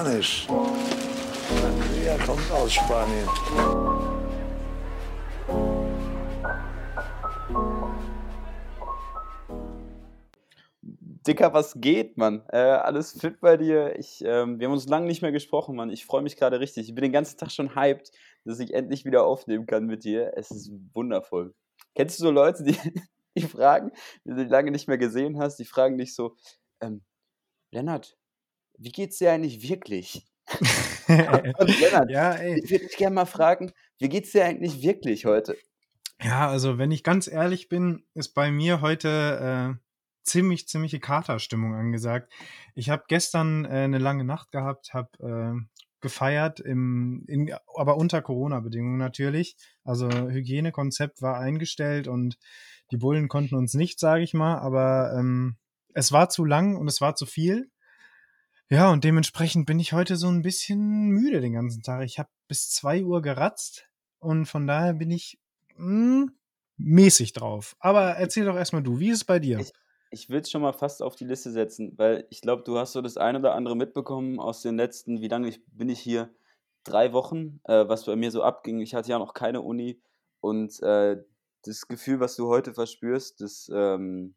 Spanisch. Sangria kommt aus Spanien. Dicker, was geht, Mann? Äh, alles fit bei dir? Ich, ähm, wir haben uns lange nicht mehr gesprochen, Mann. Ich freue mich gerade richtig. Ich bin den ganzen Tag schon hyped, dass ich endlich wieder aufnehmen kann mit dir. Es ist wundervoll. Kennst du so Leute, die, die fragen, die du lange nicht mehr gesehen hast, die fragen dich so, ähm, Lennart, wie geht's dir eigentlich wirklich? Und Lennart, Ja, ey. ich würde dich gerne mal fragen, wie geht's dir eigentlich wirklich heute? Ja, also wenn ich ganz ehrlich bin, ist bei mir heute äh, ziemlich, ziemliche Katerstimmung angesagt. Ich habe gestern äh, eine lange Nacht gehabt, habe äh, gefeiert, im, in, aber unter Corona-Bedingungen natürlich. Also Hygienekonzept war eingestellt und die Bullen konnten uns nicht, sage ich mal, aber ähm, es war zu lang und es war zu viel. Ja, und dementsprechend bin ich heute so ein bisschen müde den ganzen Tag. Ich habe bis zwei Uhr geratzt und von daher bin ich mh, mäßig drauf. Aber erzähl doch erstmal du, wie ist es bei dir? Ich, ich will es schon mal fast auf die Liste setzen, weil ich glaube, du hast so das eine oder andere mitbekommen aus den letzten, wie lange ich, bin ich hier? Drei Wochen, äh, was bei mir so abging. Ich hatte ja noch keine Uni und äh, das Gefühl, was du heute verspürst, das, ähm,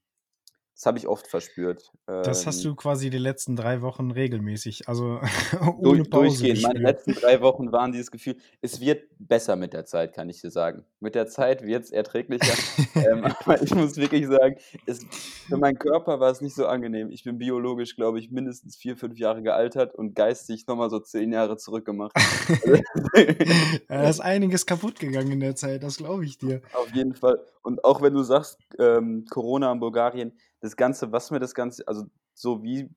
das habe ich oft verspürt. Das hast Ähm, du quasi die letzten drei Wochen regelmäßig, also durch, ohne Pause durchgehend. Meine letzten drei Wochen waren dieses Gefühl, es wird besser mit der Zeit, kann ich dir sagen. Mit der Zeit wird es erträglicher. ähm, aber ich muss wirklich sagen, es, für meinen Körper war es nicht so angenehm. Ich bin biologisch, glaube ich, mindestens vier, fünf Jahre gealtert und geistig nochmal so zehn Jahre zurückgemacht. Also, Da ist einiges kaputt gegangen in der Zeit, das glaube ich dir. Auf jeden Fall. Und auch wenn du sagst, ähm, Corona in Bulgarien, das Ganze, was mir das Ganze, also so wie,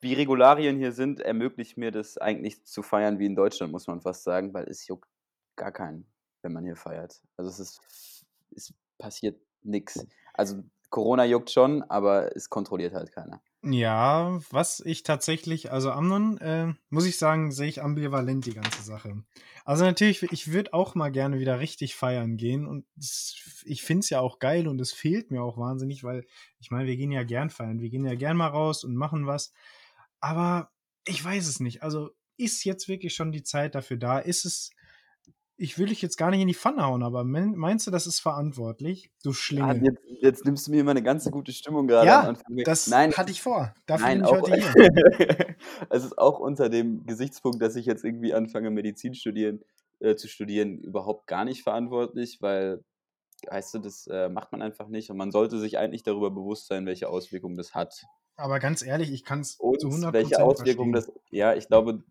wie Regularien hier sind, ermöglicht mir das eigentlich zu feiern wie in Deutschland, muss man fast sagen, weil es juckt gar keinen, wenn man hier feiert. Also es ist, es passiert nichts. Also Corona juckt schon, aber es kontrolliert halt keiner. Ja, was ich tatsächlich, also Amnon, äh, muss ich sagen, sehe ich ambivalent die ganze Sache. Also natürlich, ich würde auch mal gerne wieder richtig feiern gehen und ich finde es ja auch geil und es fehlt mir auch wahnsinnig, weil ich meine, wir gehen ja gern feiern, wir gehen ja gern mal raus und machen was, aber ich weiß es nicht. Also ist jetzt wirklich schon die Zeit dafür da? Ist es, ich will dich jetzt gar nicht in die Pfanne hauen, aber mein- meinst du, das ist verantwortlich? Du Schlingel. jetzt, jetzt nimmst du mir immer eine ganze gute Stimmung gerade Ja, weg. das Nein, hatte ich vor. Dafür Nein, bin ich auch, heute hier. es ist auch unter dem Gesichtspunkt, dass ich jetzt irgendwie anfange, Medizin studieren, äh, zu studieren, überhaupt gar nicht verantwortlich, weil, weißt du, das äh, macht man einfach nicht und man sollte sich eigentlich darüber bewusst sein, welche Auswirkungen das hat. Aber ganz ehrlich, ich kann es zu Und 100% welche Auswirkungen das, ja, ich glaube,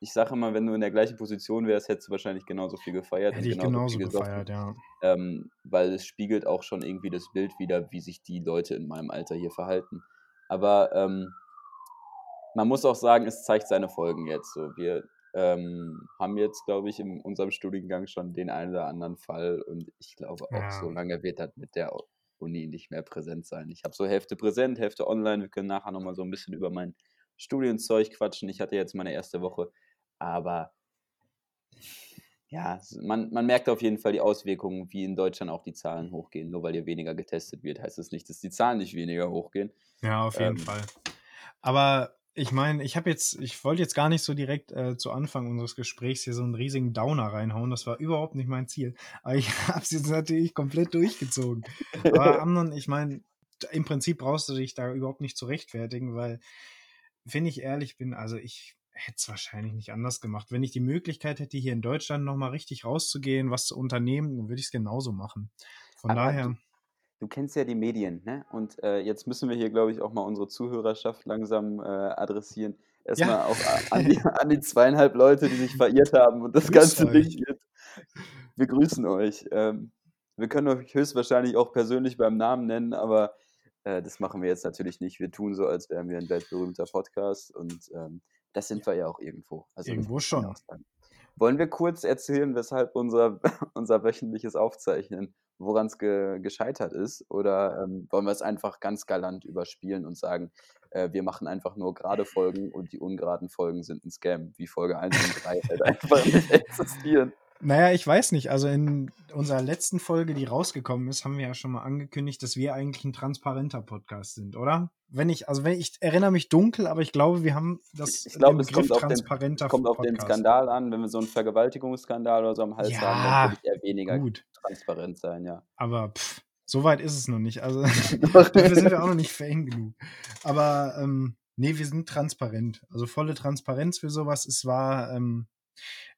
ich sage immer, wenn du in der gleichen Position wärst, hättest du wahrscheinlich genauso viel gefeiert Hätte ich genauso viel genauso gefeiert, ja. ähm, weil es spiegelt auch schon irgendwie das Bild wider, wie sich die Leute in meinem Alter hier verhalten. Aber ähm, man muss auch sagen, es zeigt seine Folgen jetzt. So, wir ähm, haben jetzt, glaube ich, in unserem Studiengang schon den einen oder anderen Fall und ich glaube auch, so Ja, lange wird das mit der Uni nicht mehr präsent sein. Ich habe so Hälfte präsent, Hälfte online. Wir können nachher nochmal so ein bisschen über mein Studienzeug quatschen. Ich hatte jetzt meine erste Woche, aber ja, man, man merkt auf jeden Fall die Auswirkungen, wie in Deutschland auch die Zahlen hochgehen. Nur weil hier weniger getestet wird, heißt das nicht, dass die Zahlen nicht weniger hochgehen. ja, auf jeden Ähm, Fall. Aber ich meine, ich habe jetzt, ich wollte jetzt gar nicht so direkt äh, zu Anfang unseres Gesprächs hier so einen riesigen Downer reinhauen. Das war überhaupt nicht mein Ziel. Aber ich habe es jetzt natürlich komplett durchgezogen. Aber Amnon, ich meine, im Prinzip brauchst du dich da überhaupt nicht zu rechtfertigen, weil, wenn ich ehrlich bin, also ich hätte es wahrscheinlich nicht anders gemacht. Wenn ich die Möglichkeit hätte, hier in Deutschland nochmal richtig rauszugehen, was zu unternehmen, dann würde ich es genauso machen. Von aber du, daher, du kennst ja die Medien, ne? Und äh, jetzt müssen wir hier, glaube ich, auch mal unsere Zuhörerschaft langsam äh, adressieren. ja, Erstmal auch a- an die, an die zweieinhalb Leute, die sich verirrt haben und das grüßt Ganze nicht euch. wird. Wir grüßen euch. Ähm, wir können euch höchstwahrscheinlich auch persönlich beim Namen nennen, aber äh, das machen wir jetzt natürlich nicht. Wir tun so, als wären wir ein weltberühmter Podcast und ähm, das sind wir ja auch irgendwo. Also Irgendwo schon. Wollen wir kurz erzählen, weshalb unser, unser wöchentliches Aufzeichnen, woran es ge gescheitert ist? Oder ähm, wollen wir es einfach ganz galant überspielen und sagen, äh, wir machen einfach nur gerade Folgen und die ungeraden Folgen sind ein Scam, wie Folge 1 und 3 halt einfach nicht existieren? Naja, ich weiß nicht. Also in unserer letzten Folge, die rausgekommen ist, haben wir ja schon mal angekündigt, dass wir eigentlich ein transparenter Podcast sind, oder? Wenn ich, also wenn ich erinnere mich dunkel, aber ich glaube, wir haben das Ich glaube, es kommt auf den, kommt auf den. Skandal an. Wenn wir so einen Vergewaltigungsskandal oder so am Hals Ja, haben, dann würde ich eher weniger Gut, transparent sein, ja. aber pff, so weit ist es noch nicht. Also dafür sind wir auch noch nicht fame genug. Aber ähm, nee, wir sind transparent. Also volle Transparenz für sowas. Es war ähm,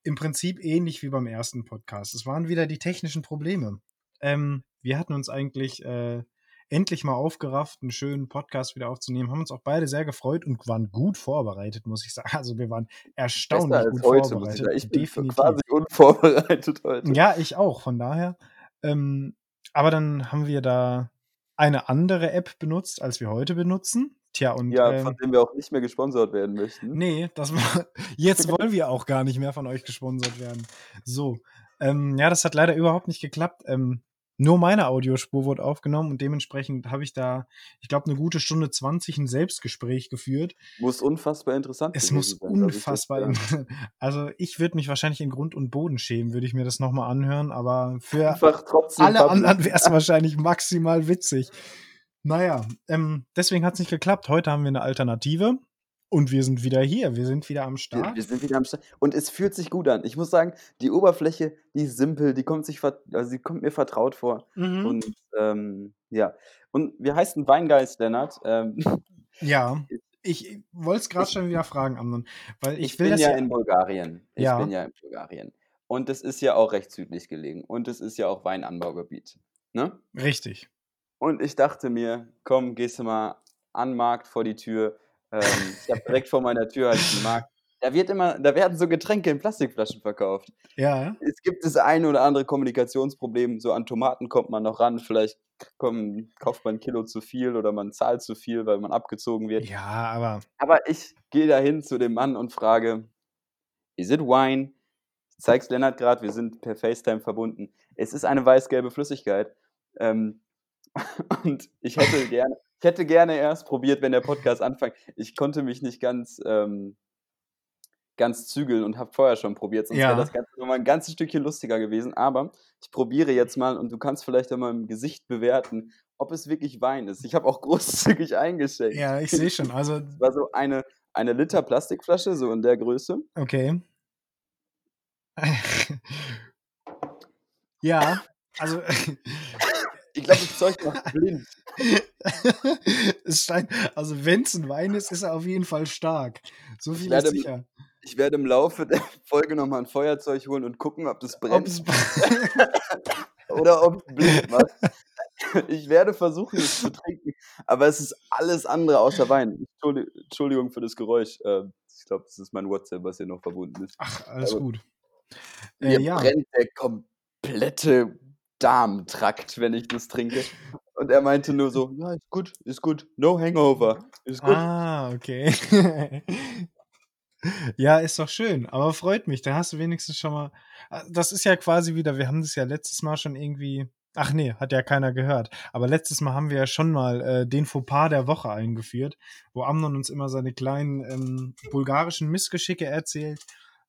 im Prinzip ähnlich wie beim ersten Podcast. Es waren wieder die technischen Probleme. Ähm, wir hatten uns eigentlich äh, endlich mal aufgerafft, einen schönen Podcast wieder aufzunehmen, haben uns auch beide sehr gefreut und waren gut vorbereitet, muss ich sagen. Also wir waren erstaunlich Besser als gut heute, ich vorbereitet. sagen. Ich bin Definitiv. quasi unvorbereitet heute. Ja, ich auch, von daher. Ähm, aber dann haben wir da eine andere App benutzt, als wir heute benutzen. Tja, und Ja, ähm, von dem wir auch nicht mehr gesponsert werden möchten. nee, das war, jetzt wollen wir auch gar nicht mehr von euch gesponsert werden. So, ähm, ja, das hat leider überhaupt nicht geklappt. Ähm, nur meine Audiospur wurde aufgenommen und dementsprechend habe ich da, ich glaube, eine gute Stunde 20 ein Selbstgespräch geführt. Muss unfassbar interessant Es muss sein, glaub ich, unfassbar. ja. Also ich würde mich wahrscheinlich in Grund und Boden schämen, würde ich mir das nochmal anhören, aber für alle anderen wäre es wahrscheinlich maximal witzig. Naja, ähm, deswegen hat es nicht geklappt. Heute haben wir eine Alternative und wir sind wieder hier. Wir sind wieder am Wir, Start. wir sind wieder am Start. Und es fühlt sich gut an. Ich muss sagen, die Oberfläche, die ist simpel, die kommt, sich also die kommt mir vertraut vor. Mhm. Und ähm, ja. Und wir heißen Weingeist, Lennart. Ähm, Ja, ich wollte es gerade schon wieder fragen, Amnon, weil ich, ich will bin das ja ja. in Bulgarien. Ich Ja. bin ja in Bulgarien. Und es ist ja auch recht südlich gelegen. Und es ist ja auch Weinanbaugebiet. Ne? Richtig. Und ich dachte mir, komm, gehst du mal an den Markt vor die Tür. Ähm, ich habe direkt vor meiner Tür halt einen Markt. Da wird immer, da werden so Getränke in Plastikflaschen verkauft. Ja, Es gibt das eine oder andere Kommunikationsproblem. So an Tomaten kommt man noch ran. Vielleicht komm, kauft man ein Kilo zu viel oder man zahlt zu viel, weil man abgezogen wird. ja, aber Aber ich gehe dahin zu dem Mann und frage, is it wine? Ich zeig's Lennart gerade, wir sind per FaceTime verbunden. Es ist eine weiß-gelbe Flüssigkeit. Ähm, und ich hätte gerne, ich hätte gerne erst probiert, wenn der Podcast anfängt. Ich konnte mich nicht ganz, ähm, ganz zügeln und habe vorher schon probiert, sonst Ja. wäre das Ganze nochmal ein ganzes Stückchen lustiger gewesen. Aber ich probiere jetzt mal und du kannst vielleicht einmal im Gesicht bewerten, ob es wirklich Wein ist. Ich habe auch großzügig eingeschenkt. ja, ich sehe schon. Also, Es war so eine, eine Liter Plastikflasche, so in der Größe. okay. ja, also Ich glaube, das Zeug macht blind. es scheint, also wenn es ein Wein ist, ist er auf jeden Fall stark. So viel ist sicher. Ich werde im Laufe der Folge nochmal ein Feuerzeug holen und gucken, ob das brennt oder ob es blind macht. Ich werde versuchen, es zu trinken, aber es ist alles andere außer Wein. Entschuldi- Entschuldigung für das Geräusch. äh, Ich glaube, das ist mein WhatsApp, was hier noch verbunden ist. ach, alles Aber- gut. Äh, ja, brennt der komplette Darmtrakt, wenn ich das trinke. Und er meinte nur so, ja, ist gut, ist gut, no hangover, ist gut. Ah, okay. ja, ist doch schön, aber freut mich. Da hast du wenigstens schon mal. Ah, Das ist ja quasi wieder, wir haben das ja letztes Mal schon irgendwie. Ach nee, hat ja keiner gehört. Aber letztes Mal haben wir ja schon mal äh, den Fauxpas der Woche eingeführt, wo Amnon uns immer seine kleinen ähm, bulgarischen Missgeschicke erzählt.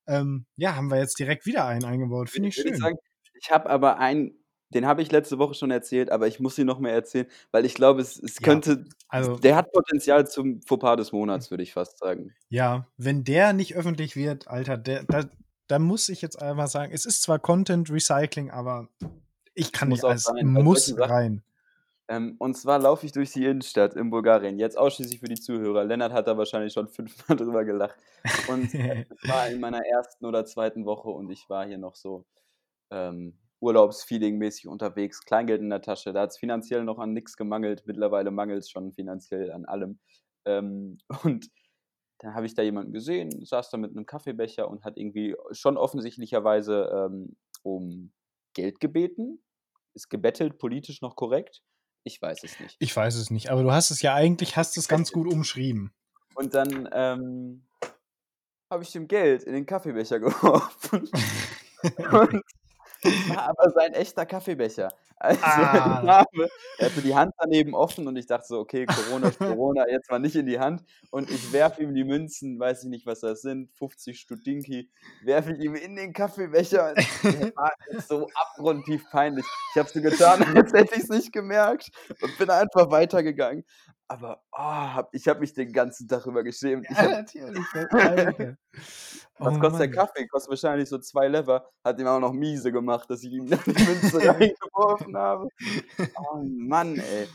Ähm, ja, haben wir jetzt direkt wieder einen eingebaut. Finde ich schön. sagen, ich habe aber einen, den habe ich letzte Woche schon erzählt, aber ich muss ihn noch mehr erzählen, weil ich glaube, es, es Ja, könnte, also- der hat Potenzial zum Fauxpas des Monats, würde ich fast sagen. Ja, wenn der nicht öffentlich wird, Alter, der, da, da muss ich jetzt einfach sagen, es ist zwar Content Recycling, aber ich kann muss nicht alles, sein, bei muss rein. Ähm, und zwar laufe ich durch die Innenstadt in Bulgarien, jetzt ausschließlich für die Zuhörer. Lennart hat da wahrscheinlich schon fünfmal drüber gelacht. Und es war in meiner ersten oder zweiten Woche und ich war hier noch so ähm, Urlaubsfeeling-mäßig unterwegs, Kleingeld in der Tasche. Da hat es finanziell noch an nichts gemangelt. Mittlerweile mangelt es schon finanziell an allem. Ähm, und dann habe ich da jemanden gesehen, saß da mit einem Kaffeebecher und hat irgendwie schon offensichtlicherweise ähm, um Geld gebeten. Ist gebettelt, politisch noch korrekt? Ich weiß es nicht. Ich weiß es nicht, aber du hast es ja eigentlich, hast es ganz gut umschrieben. Und dann ähm, habe ich dem Geld in den Kaffeebecher geworfen. und war aber sein echter Kaffeebecher. Also Ah. ich habe er hatte die Hand daneben offen und ich dachte so: „Okay, Corona ist Corona, jetzt mal nicht in die Hand.“ Und ich werfe ihm die Münzen, weiß ich nicht, was das sind, 50 Studinki, werfe ich ihm in den Kaffeebecher. Mir war es so abgrundtief peinlich. Ich habe so getan, als hätte ich's nicht gemerkt und bin einfach weitergegangen. Aber, oh, ich habe mich den ganzen Tag über geschämt. Ja, habe natürlich. Alter. was Oh kostet der Mann. Kaffee? Kostet wahrscheinlich so 2 Lever. Hat ihm auch noch miese gemacht, dass ich ihm die Münze reingeworfen habe. Oh Mann, ey.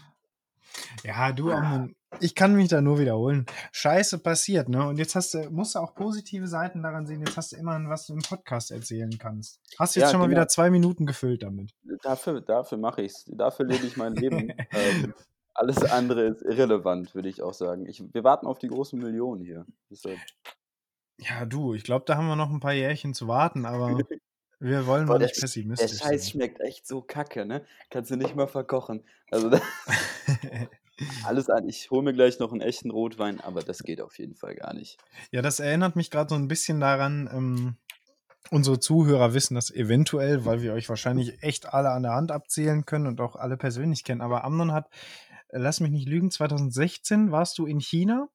Ja, du, Amon, ich kann mich da nur wiederholen. Scheiße passiert, ne? Und jetzt hast du, musst du auch positive Seiten daran sehen. Jetzt hast du immerhin, was du im Podcast erzählen kannst. Hast jetzt Ja, schon mal genau. wieder zwei Minuten gefüllt damit. Dafür dafür mache ich's. Dafür lebe ich mein Leben. Ähm, alles andere ist irrelevant, würde ich auch sagen. Ich wir warten auf die großen Millionen hier. Deshalb Ja, du, ich glaube, da haben wir noch ein paar Jährchen zu warten, aber wir wollen Boah, mal der nicht Sch der pessimistisch Scheiß sein. schmeckt echt so kacke, ne? Kannst du nicht mal verkochen. Also, alles an ich hole mir gleich noch 'n echten Rotwein, aber das geht auf jeden Fall gar nicht. Ja, das erinnert mich grad so ein bisschen daran, ähm, unsere Zuhörer wissen das eventuell, weil wir euch wahrscheinlich echt alle an der Hand abzählen können und auch alle persönlich kennen. Aber Amnon hat, lass mich nicht lügen, 2016 warst du in China?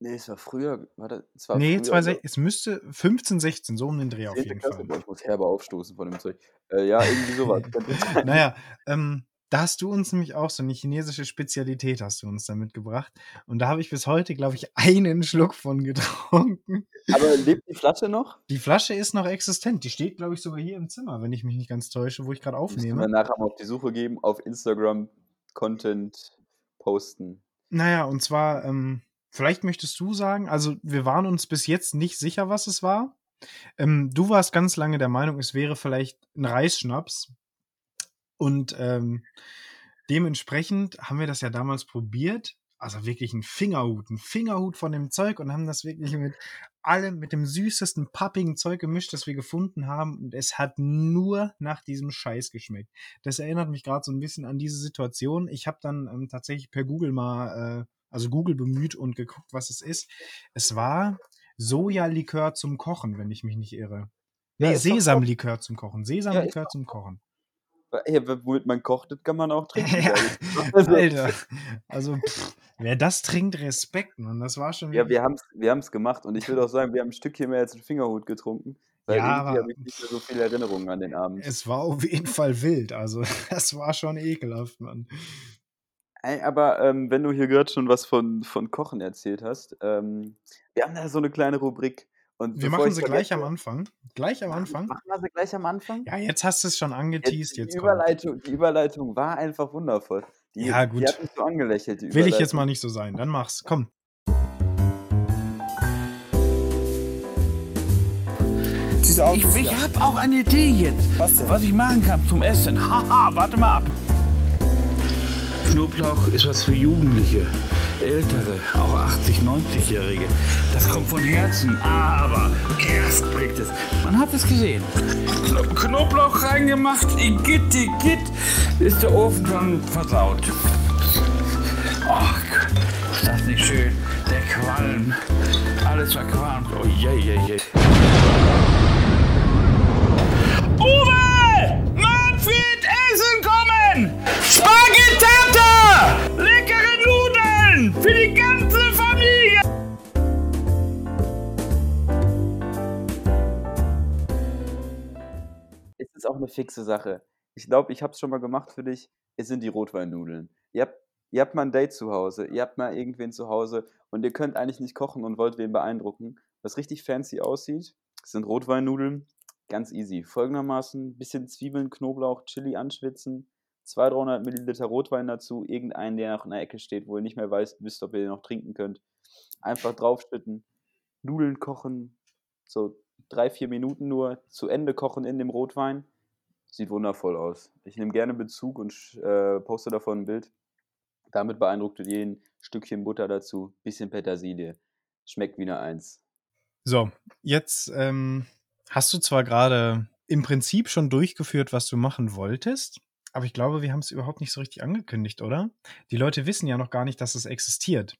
Ne, es war früher. Warte, es war Ne, früher, zwei sech es müsste 15, 16, so um den Dreh auf 10. jeden Klasse. Fall. Boah, ich muss herbe aufstoßen von dem Zeug. Äh, ja, irgendwie so was könnte sein. Na ja, ähm, da hast du uns nämlich auch so 'ne chinesische Spezialität hast du uns da mitgebracht. Und da habe ich bis heute, glaube ich, einen Schluck von getrunken. Aber lebt die Flasche noch? Die Flasche ist noch existent. Die steht, glaube ich, sogar hier im Zimmer, wenn ich mich nicht ganz täusche, wo ich grad Müssen wir aufnehme. nachher mal auf die Suche geben, auf Instagram Content posten. Na ja, und zwar, ähm, vielleicht möchtest du sagen also, wir waren uns bis jetzt nicht sicher, was es war. Ähm, du warst ganz lange der Meinung, es wäre vielleicht 'n Reisschnaps. Und, ähm, dementsprechend haben wir das ja damals probiert. Also, wirklich 'n Fingerhut 'n Fingerhut von dem Zeug und haben das wirklich mit allem mit dem süßesten, pappigen Zeug gemischt, das wir gefunden haben. Und es hat nur nach diesem Scheiß geschmeckt. Das erinnert mich grad so 'n bisschen an diese Situation. Ich habe dann, ähm, tatsächlich per Google mal, äh also, Google bemüht und geguckt, was es ist. Es war Sojalikör zum Kochen, wenn ich mich nicht irre. Ja, Ne, top. Sesamlikör zum Kochen. Ja, Sesamlikör doch zum. Kochen. Wa ey, w womit man kocht, das kann man auch trinken, Ja, mal. Also Alter. Also, pff, wer das trinkt, Respekt, Mann. Das war schon Ja, wir haben's wir haben's gemacht und ich würde auch sagen, wir haben 'n Stückchen mehr als 'n Fingerhut getrunken, weil Ja, irgendwie aber habe ich nicht mehr so viele Erinnerungen an den Abend. es war auf jeden Fall wild. Also, das war schon ekelhaft, Mann. Aber, ähm, wenn du hier grad schon was von von Kochen erzählt hast, ähm, wir haben da so 'ne kleine Rubrik und Wir machen sie gleich am Anfang. Gleich am Anfang? machen wir sie gleich am Anfang? Ja, jetzt hast du's schon Jetzt angeteast, die jetzt. Überleitung die Überleitung war einfach wundervoll. Die Ja, die gut. hat mich so angelächelt, die Will ich jetzt mal nicht so sein. Dann mach's. Komm. Diese Ich, ich habe auch eine Idee jetzt, Was denn? was ich machen kann zum Essen. Haha, warte mal ab. Knoblauch ist was für Jugendliche, Ältere, auch 80, 90-Jährige. Das kommt von Herzen, aber erst bringt es. Man hat es gesehen. Kno- Knoblauch reingemacht, Igitt, Igitt, ist der Ofen schon versaut. Ach, ist das nicht schön? Der Qualm, alles verqualmt. Oh je, je, je. Uwe! Manfred, Essen kommen! Spaghettata! Leckere Für die ganze Familie! Es ist auch 'ne fixe Sache. Ich glaube, ich habe es schon mal gemacht für dich. Es sind die Rotweinnudeln. Ihr habt ihr habt mal 'n Date zu Hause, ihr habt mal irgendwen zu Hause und ihr könnt eigentlich nicht kochen und wollt wen beeindrucken. Was richtig fancy aussieht, sind Rotweinnudeln. Ganz easy. Folgendermaßen: bisschen Zwiebeln, Knoblauch, Chili anschwitzen, 200, 300 Milliliter Rotwein dazu, irgendeinen, der noch in der Ecke steht, wo ihr nicht mehr weißt wisst, ob ihr den noch trinken könnt. Einfach draufschütten, Nudeln kochen, so 3, 4 Minuten nur, zu Ende kochen in dem Rotwein. Sieht wundervoll aus. Ich nehme gerne Bezug und äh, poste davon 'n Bild. Damit beeindruckt ihr jeden. Stückchen Butter dazu, bisschen Petersilie. Schmeckt wie 'ne Eins. So, jetzt, ähm, hast du zwar grade im Prinzip schon durchgeführt, was du machen wolltest, aber ich glaube, wir haben's überhaupt nicht so richtig angekündigt, oder? Die Leute wissen ja noch gar nicht, dass es existiert.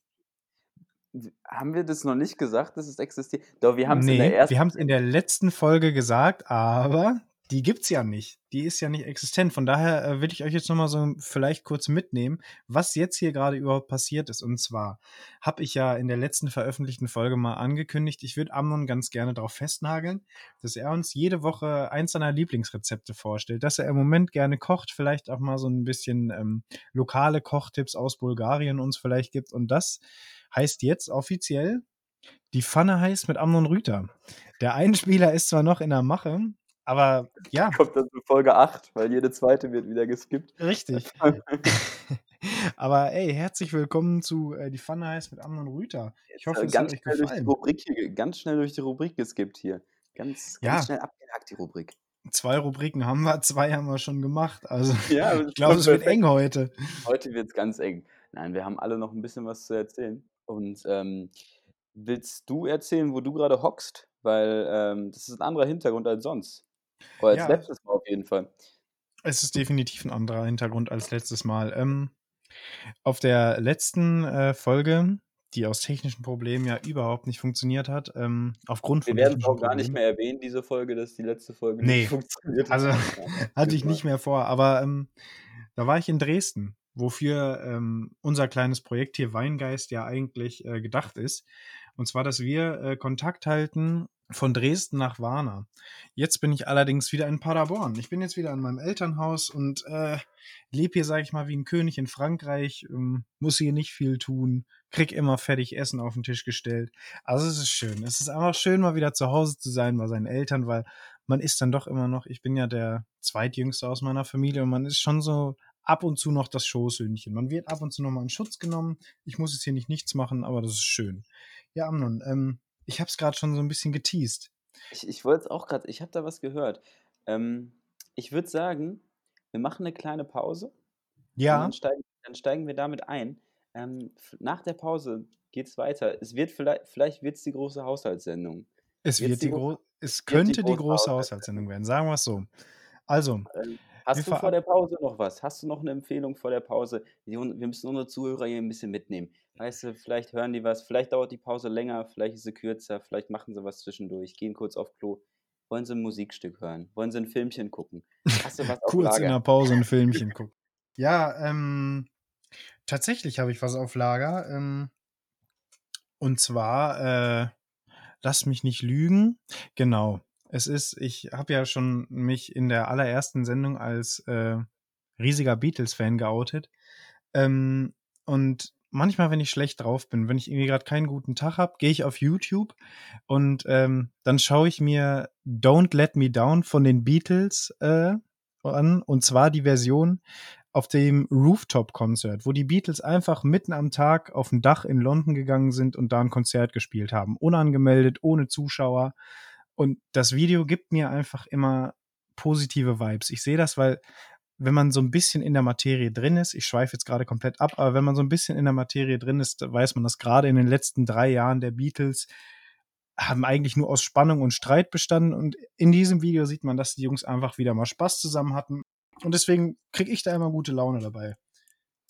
Haben wir das noch nicht gesagt, dass es existiert? Doch, wir haben's in der ersten wir in der letzten Folge gesagt, aber die gibt's ja nicht. Die ist ja nicht existent. Von daher äh, will ich euch jetzt nochmal so vielleicht kurz mitnehmen, was jetzt hier gerade überhaupt passiert ist. Und zwar habe ich ja in der letzten veröffentlichten Folge mal angekündigt, ich würde Amnon ganz gerne darauf festnageln, dass er uns jede Woche eins seiner Lieblingsrezepte vorstellt, dass er im Moment gerne kocht, vielleicht auch mal so ein bisschen ähm, lokale Kochtipps aus Bulgarien uns vielleicht gibt. Und das heißt jetzt offiziell die Pfanne heißt mit Amnon Rüter. Der Einspieler ist zwar noch in der Mache, aber ja. Kommt dann zu Folge 8, weil jede zweite wird wieder geskippt. Richtig. aber ey, herzlich willkommen zu äh, Die Pfanne heißt mit Amnon Rüter. Ich hoffe, Äh, es ganz hat euch schnell, durch die gefallen. Rubrik hier, ganz schnell durch die Rubrik geskippt hier. Ganz, Ja. ganz schnell abgehakt, die Rubrik. Zwei Rubriken haben wir, zwei haben wir schon gemacht. Also Ja, ich glaube, es wird eng heute. Heute wird es ganz eng. Nein, wir haben alle noch ein bisschen was zu erzählen. Und ähm, willst du erzählen, wo du gerade hockst? Weil ähm, das ist ein anderer Hintergrund als sonst. Oder als Ja. letztes Mal auf jeden Fall. Es ist definitiv ein anderer Hintergrund als letztes Mal. Ähm, auf der letzten äh, Folge, die aus technischen Problemen ja überhaupt nicht funktioniert hat, ähm, aufgrund Wir von werden es auch gar nicht mehr erwähnen, diese Folge, dass die letzte Folge Nee. nicht funktioniert Also, Ja, hatte ich genau. nicht mehr vor, aber ähm, da war ich in Dresden, wofür ähm, unser kleines Projekt hier Weingeist ja eigentlich äh, gedacht ist. Und zwar, dass wir äh, Kontakt halten von Dresden nach Warna. Jetzt bin ich allerdings wieder in Paderborn. Ich bin jetzt wieder in meinem Elternhaus und äh, lebe hier, sage ich mal, wie ein König in Frankreich, ähm, muss hier nicht viel tun, krieg immer fertig Essen auf den Tisch gestellt. Also es ist schön. Es ist einfach schön, mal wieder zu Hause zu sein bei seinen Eltern, weil man ist dann doch immer noch, ich bin ja der zweitjüngste aus meiner Familie und man ist schon so ab und zu noch das Schoßhündchen. Man wird ab und zu noch mal in Schutz genommen. Ich muss jetzt hier nicht nichts machen, aber das ist schön. Ja, Amnon, ähm, ich habe es gerade schon so ein bisschen geteased. Ich, ich wollte es auch gerade, ich habe da was gehört. Ähm, ich würde sagen, wir machen eine kleine Pause. Ja, dann steigen, dann steigen wir damit ein. Ähm, nach der Pause geht es weiter. Es wird vielleicht, vielleicht wird es die große Haushaltssendung. es wird die die gro- es die könnte die große große Haushaltssendung. Haushaltssendung werden, sagen wir es so. Also, Ähm, hast du vor der Pause noch was? Hast du noch eine Empfehlung vor der Pause? Wir müssen unsere Zuhörer hier ein bisschen mitnehmen. Weißt du, vielleicht hören die was, vielleicht dauert die Pause länger, vielleicht ist sie kürzer, vielleicht machen sie was zwischendurch, gehen kurz auf Klo. Wollen sie ein Musikstück hören? Wollen sie ein Filmchen gucken? Hast du was auf kurz in Lager? der Pause ein Filmchen gucken. Ja, ähm, tatsächlich habe ich was auf Lager. Ähm, und zwar, äh, lass mich nicht lügen. Genau. Es ist, ich habe ja schon mich in der allerersten Sendung als äh, riesiger Beatles-Fan geoutet. Ähm, und manchmal, wenn ich schlecht drauf bin, wenn ich irgendwie gerade keinen guten Tag habe, gehe ich auf YouTube und ähm, dann schaue ich mir Don't Let Me Down von den Beatles äh, an. Und zwar die Version auf dem Rooftop-Konzert, wo die Beatles einfach mitten am Tag auf ein Dach in London gegangen sind und da ein Konzert gespielt haben. Unangemeldet, ohne Zuschauer. Und das Video gibt mir einfach immer positive Vibes. Ich sehe das, weil wenn man so ein bisschen in der Materie drin ist, ich schweife jetzt gerade komplett ab, aber wenn man so ein bisschen in der Materie drin ist, weiß man, dass gerade in den letzten drei Jahren der Beatles haben eigentlich nur aus Spannung und Streit bestanden. Und in diesem Video sieht man, dass die Jungs einfach wieder mal Spaß zusammen hatten. Und deswegen kriege ich da immer gute Laune dabei.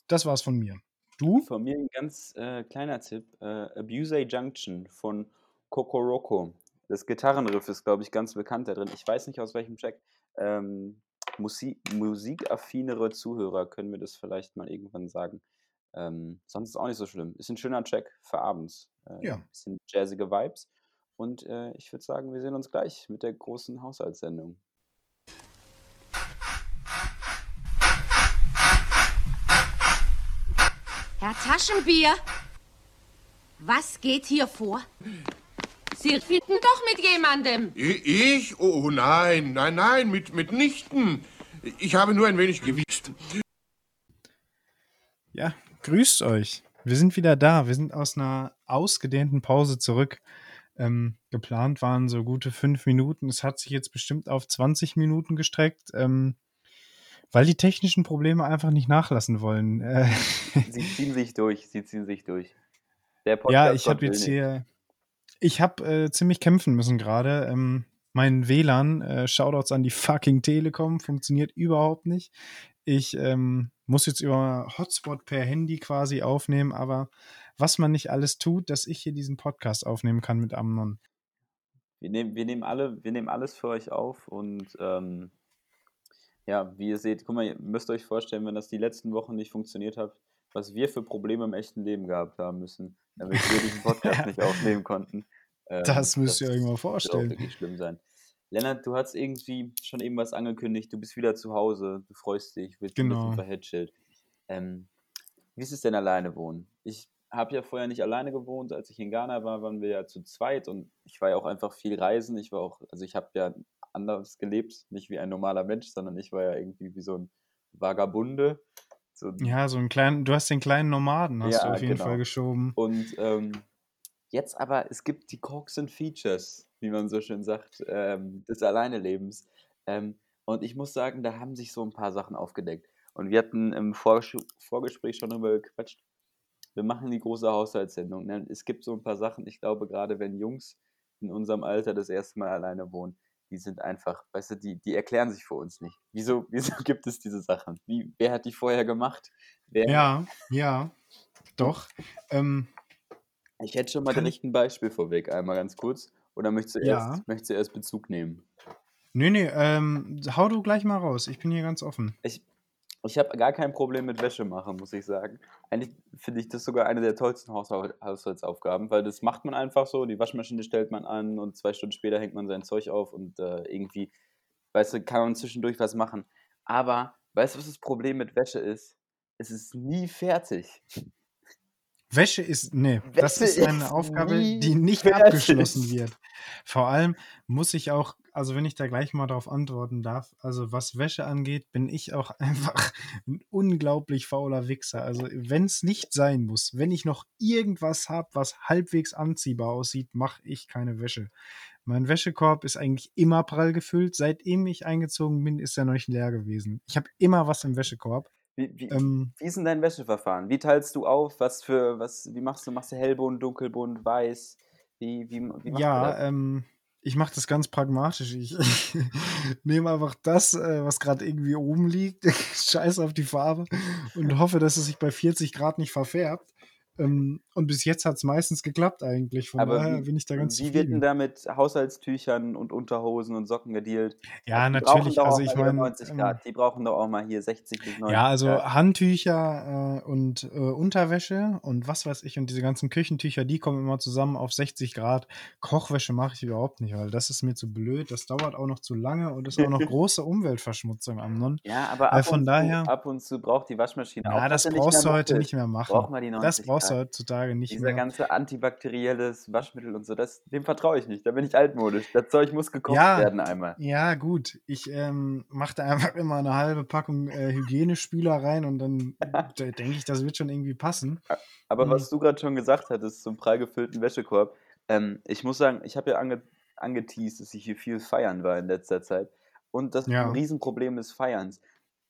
Das war's von mir. Du? Von mir ein ganz äh, kleiner Tipp: äh, Abuse Junction von Kokoroko. Das Gitarrenriff ist, glaube ich, ganz bekannt da drin. Ich weiß nicht aus welchem Track. Ähm, Musik, musikaffinere Zuhörer können mir das vielleicht mal irgendwann sagen. Ähm, sonst ist auch nicht so schlimm. Ist ein schöner Track für abends. Äh, Ja. Bisschen jazzige Vibes. Und äh, ich würde sagen, wir sehen uns gleich mit der großen Haushaltssendung. Herr Taschenbier, was geht hier vor? Sie finden doch mit jemandem. I- Ich? Oh nein, nein, nein, mit, mitnichten. Ich habe nur ein wenig gewichst. Ja, grüßt euch. Wir sind wieder da. Wir sind aus einer ausgedehnten Pause zurück. Ähm, geplant waren so gute fünf Minuten. Es hat sich jetzt bestimmt auf 20 Minuten gestreckt, ähm, weil die technischen Probleme einfach nicht nachlassen wollen. Äh, Sie ziehen sich durch, sie ziehen sich durch. Der ja, ich habe jetzt nicht. hier, ich habe äh, ziemlich kämpfen müssen gerade. Ähm, mein WLAN, äh, Shoutouts an die fucking Telekom, funktioniert überhaupt nicht. Ich ähm, muss jetzt über Hotspot per Handy quasi aufnehmen, aber was man nicht alles tut, dass ich hier diesen Podcast aufnehmen kann mit Amnon. Wir nehmen, wir nehmen alle, wir nehmen alles für euch auf und ähm, ja, wie ihr seht, guck mal, ihr müsst euch vorstellen, wenn das die letzten Wochen nicht funktioniert hat, was wir für Probleme im echten Leben gehabt haben müssen, damit wir diesen Podcast Ja. nicht aufnehmen konnten. Ähm, Das müsst ihr euch mal wird auch vorstellen. wirklich schlimm sein. Lennart, du hast irgendwie schon eben was angekündigt, du bist wieder zu Hause, du freust dich, wirst ein Genau. bisschen verhätschelt. Ähm, wie ist es denn alleine wohnen? Ich habe ja vorher nicht alleine gewohnt, als ich in Ghana war, waren wir ja zu zweit und ich war ja auch einfach viel reisen. Ich war auch, also ich habe ja anders gelebt, nicht wie ein normaler Mensch, sondern ich war ja irgendwie wie so ein Vagabunde. So Ja, so einen kleinen, du hast den kleinen Nomaden, hast du Ja, auf jeden genau. Fall geschoben. Und ähm, jetzt aber, es gibt die Crooks and Features, wie man so schön sagt, ähm, des Alleinelebens. Ähm, und ich muss sagen, da haben sich so ein paar Sachen aufgedeckt. Und wir hatten im Vorgesch Vorgespräch schon darüber gequatscht. Wir machen die große Haushaltssendung. Ne? Es gibt so ein paar Sachen, ich glaube, gerade wenn Jungs in unserem Alter das erste Mal alleine wohnen, die sind einfach, weißt du, die, die erklären sich für uns nicht. Wieso, wieso gibt es diese Sachen? Wie, wer hat die vorher gemacht? Wer, Ja, ja, doch. Ähm, Ich hätte schon mal direkt ein Beispiel vorweg, einmal ganz kurz. Oder möchtest du, Ja. erst, möchtest du erst Bezug nehmen? nee, nee, ähm, hau du gleich mal raus. Ich bin hier ganz offen. Ich, ich habe gar kein Problem mit Wäsche machen, muss ich sagen. Eigentlich finde ich das sogar eine der tollsten Haushalt Haushaltsaufgaben, weil das macht man einfach so. Die Waschmaschine stellt man an und zwei Stunden später hängt man sein Zeug auf und äh, irgendwie, weißt du, kann man zwischendurch was machen. Aber, weißt du, was das Problem mit Wäsche ist? Es ist nie fertig. Wäsche ist, nee, das Wäsche ist eine ist Aufgabe, die nicht fertig. abgeschlossen wird. Vor allem muss ich auch, also wenn ich da gleich mal darauf antworten darf, also was Wäsche angeht, bin ich auch einfach ein unglaublich fauler Wichser. Also wenn es nicht sein muss, wenn ich noch irgendwas habe, was halbwegs anziehbar aussieht, mache ich keine Wäsche. Mein Wäschekorb ist eigentlich immer prall gefüllt. Seitdem ich eingezogen bin, ist er noch nicht leer gewesen. Ich habe immer was im Wäschekorb. Wie, wie, Ähm, Wie ist denn dein Wäscheverfahren? Wie teilst du auf? Was für, was, wie machst du? Machst du hellbunt, dunkelbunt, weiß? Wie, wie, wie machst du Ja, das? ähm, ich mache das ganz pragmatisch. Ich nehme einfach das, äh, was gerade irgendwie oben liegt, scheiß auf die Farbe und hoffe, dass es sich bei 40 Grad nicht verfärbt. Ähm, und bis jetzt hat es meistens geklappt eigentlich. Von Aber daher wie, bin ich da ganz wie wird denn da mit Haushaltstüchern und Unterhosen und Socken gedealt? Ja, Die brauchen natürlich. Also ich mal ihre meine, 90 ähm, Grad. Die brauchen doch auch mal hier 60 bis 90 Ja, also Grad. Handtücher äh, und äh, Unterwäsche und was weiß ich und diese ganzen Küchentücher, die kommen immer zusammen auf 60 Grad. Kochwäsche mache ich überhaupt nicht, weil das ist mir zu blöd. Das dauert auch noch zu lange und ist auch noch große Umweltverschmutzung am Non. Ja, aber Äh, ab von und, daher, zu, ab und zu braucht die Waschmaschine auch, ja, das brauchst du heute nicht mehr machen. Braucht mal die Das 90 brauchst heutzutage nicht Dieser mehr. ganze antibakterielles Waschmittel und so, das, dem vertraue ich nicht. Da bin ich altmodisch. Das Zeug muss gekocht Ja, werden einmal. ja, gut. Ich ähm, mache da einfach immer eine halbe Packung äh, Hygienespüler rein und dann de- denke ich, das wird schon irgendwie passen. Aber Mm. was du gerade schon gesagt hattest zum prall gefüllten Wäschekorb, ähm, ich muss sagen, ich habe ja ange angeteased, dass ich hier viel feiern war in letzter Zeit. Und das Ja. Riesenproblem des Feierns.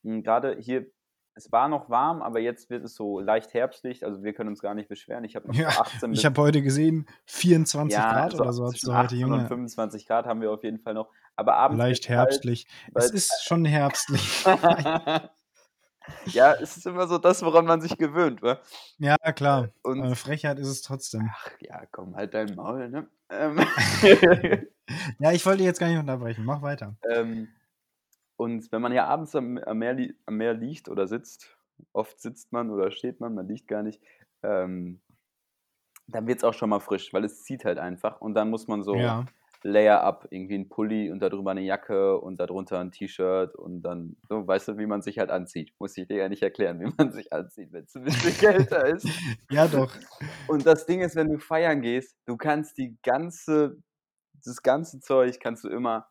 Hm, Gerade hier, es war noch warm, aber jetzt wird es so leicht herbstlich, also wir können uns gar nicht beschweren. Ich habe noch Ja, so 18 ich habe heute gesehen, 24 ja, Grad so oder so hast zwischen du heute, 18 und Junge. 25 Grad haben wir auf jeden Fall noch. Aber abends Leicht es herbstlich. Es weil ist schon herbstlich. ja, es ist immer so das, woran man sich gewöhnt, wa? ja, klar. Und Äh, Frechheit ist es trotzdem. ach ja, komm, halt dein Maul, ne? Ähm, Ja, ich wollte jetzt gar nicht unterbrechen. Mach weiter. ähm, und wenn man ja abends am, am, Meer, li am Meer liegt oder sitzt, oft sitzt man oder steht man, man liegt gar nicht, ähm, dann wird es auch schon mal frisch, weil es zieht halt einfach und dann muss man so Ja. Layer up, irgendwie ein Pulli und darüber eine Jacke und darunter ein T-Shirt und dann, so, weißt du, wie man sich halt anzieht. Muss ich dir ja nicht erklären, wie man sich anzieht, wenn es ein bisschen kälter ist. Ja, doch. Und das Ding ist, wenn du feiern gehst, du kannst die ganze, das ganze Zeug kannst du immer,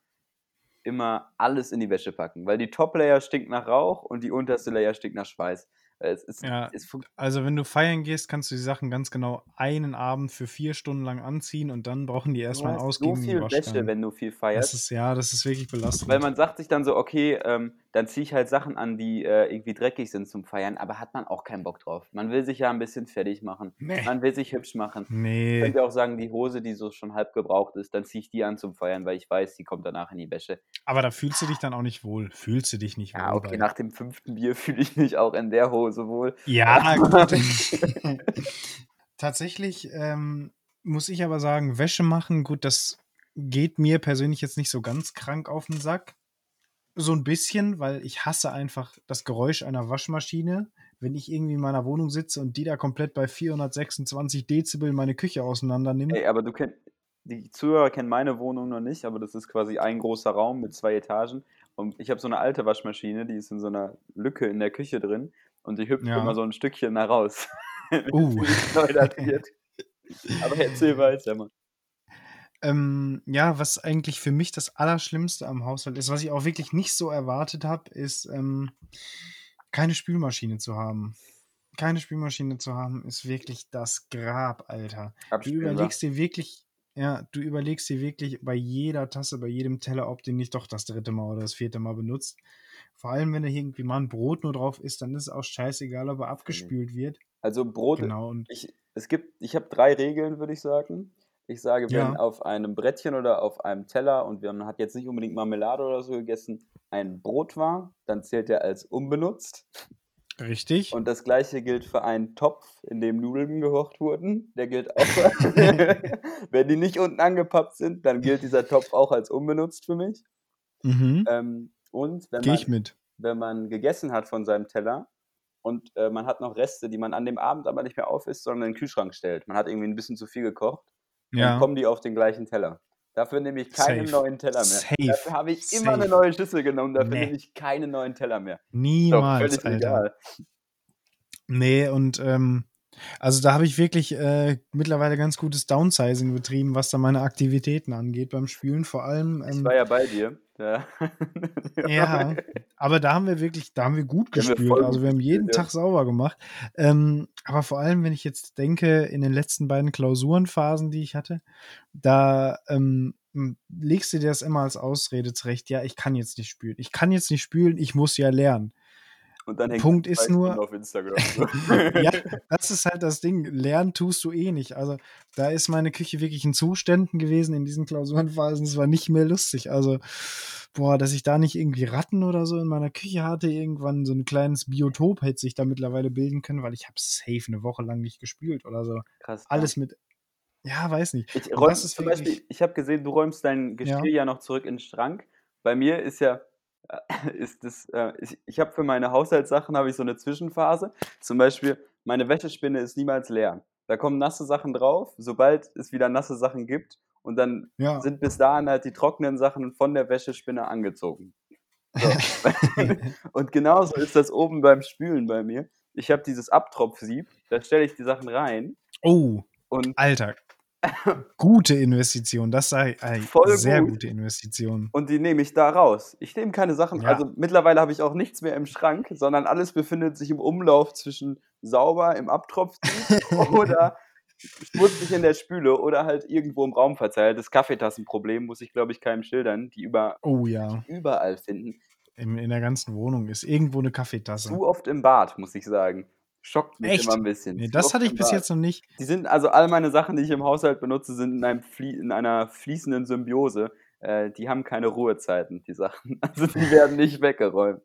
immer alles in die Wäsche packen, weil die Top-Layer stinkt nach Rauch und die unterste Layer stinkt nach Schweiß. Weil Es ist, Ja, es also wenn du feiern gehst, kannst du die Sachen ganz genau einen Abend für vier Stunden lang anziehen und dann brauchen die erstmal einen hast so ausgiebigen viel Wäsche, wenn du viel Das feierst. ist, ja, das ist wirklich Weil belastend. man sagt sich dann so, okay, ähm, dann ziehe ich halt Sachen an, die äh, irgendwie dreckig sind zum Feiern, aber hat man auch keinen Bock drauf. Man will sich ja ein bisschen fertig machen. Nee. Man will sich hübsch machen. Ich Nee. könnte auch sagen, die Hose, die so schon halb gebraucht ist, dann ziehe ich die an zum Feiern, weil ich weiß, die kommt danach in die Wäsche. Aber da fühlst du dich dann auch nicht wohl. Fühlst du dich nicht Ja, wohl okay, bei. nach dem fünften Bier fühle ich mich auch in der Hose wohl. Ja, gut. Tatsächlich ähm, muss ich aber sagen, Wäsche machen, gut, das geht mir persönlich jetzt nicht so ganz krank auf den Sack. So ein bisschen, weil ich hasse einfach das Geräusch einer Waschmaschine. Wenn ich irgendwie in meiner Wohnung sitze und die da komplett bei 426 Dezibel meine Küche auseinander nimmt. Ey, aber du kennst, die Zuhörer kennen meine Wohnung noch nicht, aber das ist quasi ein großer Raum mit zwei Etagen. Und ich habe so eine alte Waschmaschine, die ist in so einer Lücke in der Küche drin und die hüpft Ja. immer so ein Stückchen nach raus. Uh. Aber erzähl weiter, Mann. Ähm, ja, was eigentlich für mich das Allerschlimmste am Haushalt ist, was ich auch wirklich nicht so erwartet habe, ist ähm, keine Spülmaschine zu haben. Keine Spülmaschine zu haben, ist wirklich das Grab, Alter. Du Abspielbar. überlegst dir wirklich, ja, du überlegst dir wirklich bei jeder Tasse, bei jedem Teller, ob du nicht doch das dritte Mal oder das vierte Mal benutzt. Vor allem, wenn da irgendwie mal ein Brot nur drauf ist, dann ist es auch scheißegal, ob er abgespült wird. Also Brot, Genau, und ich, es gibt, ich habe drei Regeln, würde ich sagen. Ich sage, wenn Ja. auf einem Brettchen oder auf einem Teller und man hat jetzt nicht unbedingt Marmelade oder so gegessen, ein Brot war, dann zählt er als unbenutzt. richtig. Und das gleiche gilt für einen Topf, in dem Nudeln gekocht wurden. Der gilt auch. wenn die nicht unten angepappt sind, dann gilt dieser Topf auch als unbenutzt für mich. Mhm. Ähm, und wenn man, ich mit. wenn man gegessen hat von seinem Teller und äh, man hat noch Reste, die man an dem Abend aber nicht mehr aufisst, sondern in den Kühlschrank stellt. Man hat irgendwie ein bisschen zu viel gekocht, dann Ja. kommen die auf den gleichen Teller. Dafür nehme ich keinen Safe. neuen Teller mehr. Safe. Dafür habe ich immer eine neue Schüssel genommen, dafür Nee. nehme ich keinen neuen Teller mehr. Niemals, völlig Alter. egal. Nee, und ähm, also da habe ich wirklich äh, mittlerweile ganz gutes Downsizing betrieben, was da meine Aktivitäten angeht beim Spülen. Vor allem, Ich ähm, war ja bei dir. Ja, ja, aber da haben wir wirklich, da haben wir gut wir gut also wir haben jeden ja. Tag sauber gemacht. Ähm, aber vor allem, wenn ich jetzt denke, in den letzten beiden Klausurenphasen, die ich hatte, da ähm, legst du dir das immer als Ausrede zurecht. Ja, ich kann jetzt nicht spülen. Ich kann jetzt nicht spülen, ich muss ja lernen. Und dann hängt Punkt ist nur- auf Instagram. ja, das ist halt das Ding. Lernen tust du eh nicht. Also da ist meine Küche wirklich in Zuständen gewesen in diesen Klausurenphasen. Es war nicht mehr lustig. Also, boah, dass ich da nicht irgendwie Ratten oder so in meiner Küche hatte, irgendwann so ein kleines Biotop hätte sich da mittlerweile bilden können, weil ich habe safe eine Woche lang nicht gespült oder so. Krass. Alles mit, ja, weiß nicht. Ich räum, das ist zum Beispiel, ich habe gesehen, du räumst dein Geschirr ja. noch zurück in den Schrank. Bei mir ist ja, ist das, äh, ich, ich habe für meine Haushaltssachen habe ich so eine Zwischenphase. Zum Beispiel, meine Wäschespinne ist niemals leer. Da kommen nasse Sachen drauf, sobald es wieder nasse Sachen gibt. Und dann Ja. sind bis dahin halt die trockenen Sachen von der Wäschespinne angezogen. So. und genauso ist das oben beim Spülen bei mir. Ich habe dieses Abtropfsieb, da stelle ich die Sachen rein Oh, und Alter. Gute Investition. Das sei ey, Voll sehr gut. gute Investition. Und die nehme ich da raus. Ich nehme keine Sachen. Ja. Also mittlerweile habe ich auch nichts mehr im Schrank, sondern alles befindet sich im Umlauf zwischen sauber im Abtropfen oder schmutzig in der Spüle oder halt irgendwo im Raum verteilt. Das Kaffeetassenproblem muss ich, glaube ich, keinem schildern, die über, Oh ja. überall finden. In, in der ganzen Wohnung ist irgendwo eine Kaffeetasse. Zu oft im Bad, muss ich sagen. Schockt mich Echt? immer ein bisschen. Nee, das hatte ich bis jetzt noch nicht. Die sind, also all meine Sachen, die ich im Haushalt benutze, sind in, einem Flie in einer fließenden Symbiose. Äh, die haben keine Ruhezeiten, die Sachen. Also die werden nicht weggeräumt.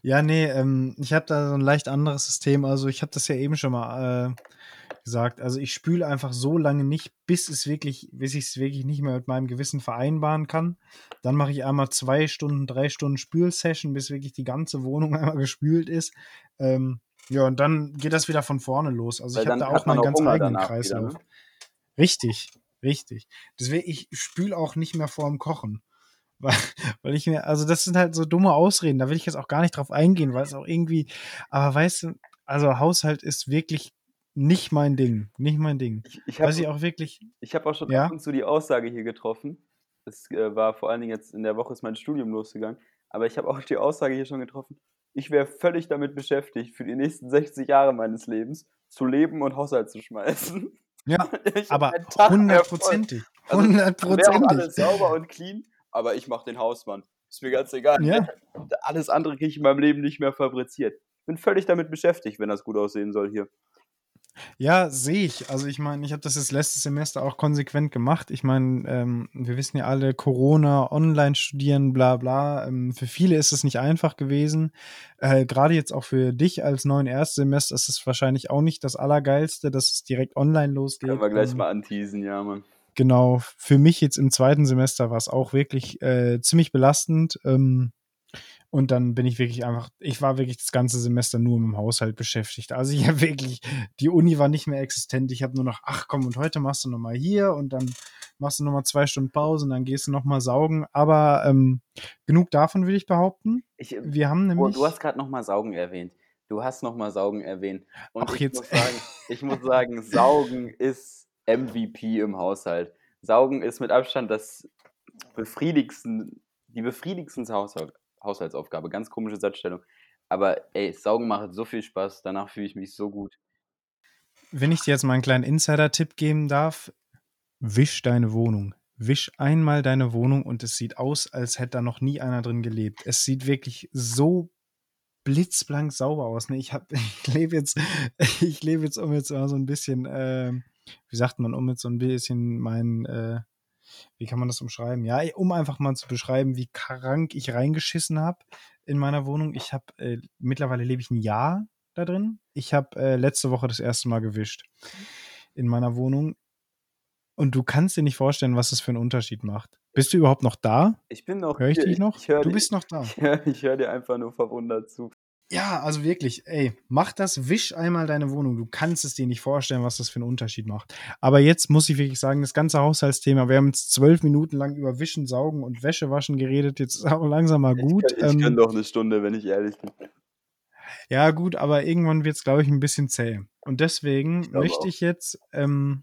Ja, nee, ähm, ich habe da so ein leicht anderes System. Also ich habe das ja eben schon mal äh, gesagt. Also ich spüle einfach so lange nicht, bis es wirklich, bis ich es wirklich nicht mehr mit meinem Gewissen vereinbaren kann. Dann mache ich einmal zwei Stunden, drei Stunden Spülsession, bis wirklich die ganze Wohnung einmal gespült ist. Ähm, ja, und dann geht das wieder von vorne los. Also Weil ich habe da auch meinen ganz Hunger eigenen Kreislauf. wieder, ne? Richtig, richtig. Deswegen, ich spüle auch nicht mehr vorm Kochen. Weil, weil ich mir, also das sind halt so dumme Ausreden, da will ich jetzt auch gar nicht drauf eingehen, weil es auch irgendwie, aber weißt du, also Haushalt ist wirklich nicht mein Ding, nicht mein Ding. Ich, ich Weiß ich habe auch wirklich, ich hab auch schon Ja? ab und zu die Aussage hier getroffen. Es äh, war vor allen Dingen jetzt in der Woche ist mein Studium losgegangen. Aber ich habe auch die Aussage hier schon getroffen. Ich wäre völlig damit beschäftigt, für die nächsten 60 Jahre meines Lebens zu leben und Haushalt zu schmeißen. ja, hab aber hundertprozentig, Also, hundertprozentig. alles sauber und clean, aber ich mache den Hausmann. Ist mir ganz egal. Ja. Alles andere kriege ich in meinem Leben nicht mehr fabriziert. Bin völlig damit beschäftigt, wenn das gut aussehen soll hier. Ja, sehe ich. Also ich meine, ich habe das jetzt letztes Semester auch konsequent gemacht. Ich meine, ähm, wir wissen ja alle, Corona, online studieren, bla bla. Ähm, für viele ist es nicht einfach gewesen. Äh, Gerade jetzt auch für dich als neuen Erstsemester ist es wahrscheinlich auch nicht das Allergeilste, dass es direkt online losgeht. Können wir gleich Ähm, mal anteasen, ja, Mann. genau, für mich jetzt im zweiten Semester war es auch wirklich äh, ziemlich belastend. Ähm, und dann bin ich wirklich einfach, ich war wirklich das ganze Semester nur mit dem Haushalt beschäftigt. Also ich habe wirklich, die Uni war nicht mehr existent. Ich habe nur noch, ach komm, und heute machst du nochmal hier und dann machst du nochmal zwei Stunden Pause und dann gehst du nochmal saugen. Aber ähm, genug davon würde ich behaupten. Ich, Wir haben oh, nämlich. du hast gerade nochmal Saugen erwähnt. Du hast nochmal Saugen erwähnt. Und Ach, ich, jetzt- Muss sagen, ich muss sagen, Saugen ist MVP im Haushalt. Saugen ist mit Abstand das befriedigendsten, die befriedigendste Haushalt, Haushaltsaufgabe. Ganz komische Satzstellung. Aber ey, Saugen macht so viel Spaß. Danach fühle ich mich so gut. Wenn ich dir jetzt mal einen kleinen Insider-Tipp geben darf, wisch deine Wohnung. Wisch einmal deine Wohnung und es sieht aus, als hätte da noch nie einer drin gelebt. Es sieht wirklich so blitzblank sauber aus. Ne? Ich, hab- ich lebe jetzt, ich lebe jetzt um jetzt mal so ein bisschen, ähm, wie sagt man, um jetzt so ein bisschen mein, äh, wie kann man das umschreiben? Ja, um einfach mal zu beschreiben, wie krank ich reingeschissen habe in meiner Wohnung. Ich habe, äh, mittlerweile lebe ich ein Jahr da drin. Ich habe äh, letzte Woche das erste Mal gewischt in meiner Wohnung. Und du kannst dir nicht vorstellen, was das für einen Unterschied macht. Bist du überhaupt noch da? Ich bin noch Hör ich hier. dich noch? Ich Du dir- bist noch da. Ich höre hör dir einfach nur verwundert zu. Ja, also wirklich, ey, mach das, wisch einmal deine Wohnung. Du kannst es dir nicht vorstellen, was das für einen Unterschied macht. Aber jetzt muss ich wirklich sagen, das ganze Haushaltsthema, wir haben jetzt zwölf Minuten lang über Wischen, Saugen und Wäsche waschen geredet. Jetzt ist auch langsam mal gut. Ich, kann, ich kann doch eine Stunde, wenn ich ehrlich bin. Ja, gut, aber irgendwann wird es, glaube ich, ein bisschen zäh. Und deswegen Ich möchte auch. ich jetzt ähm,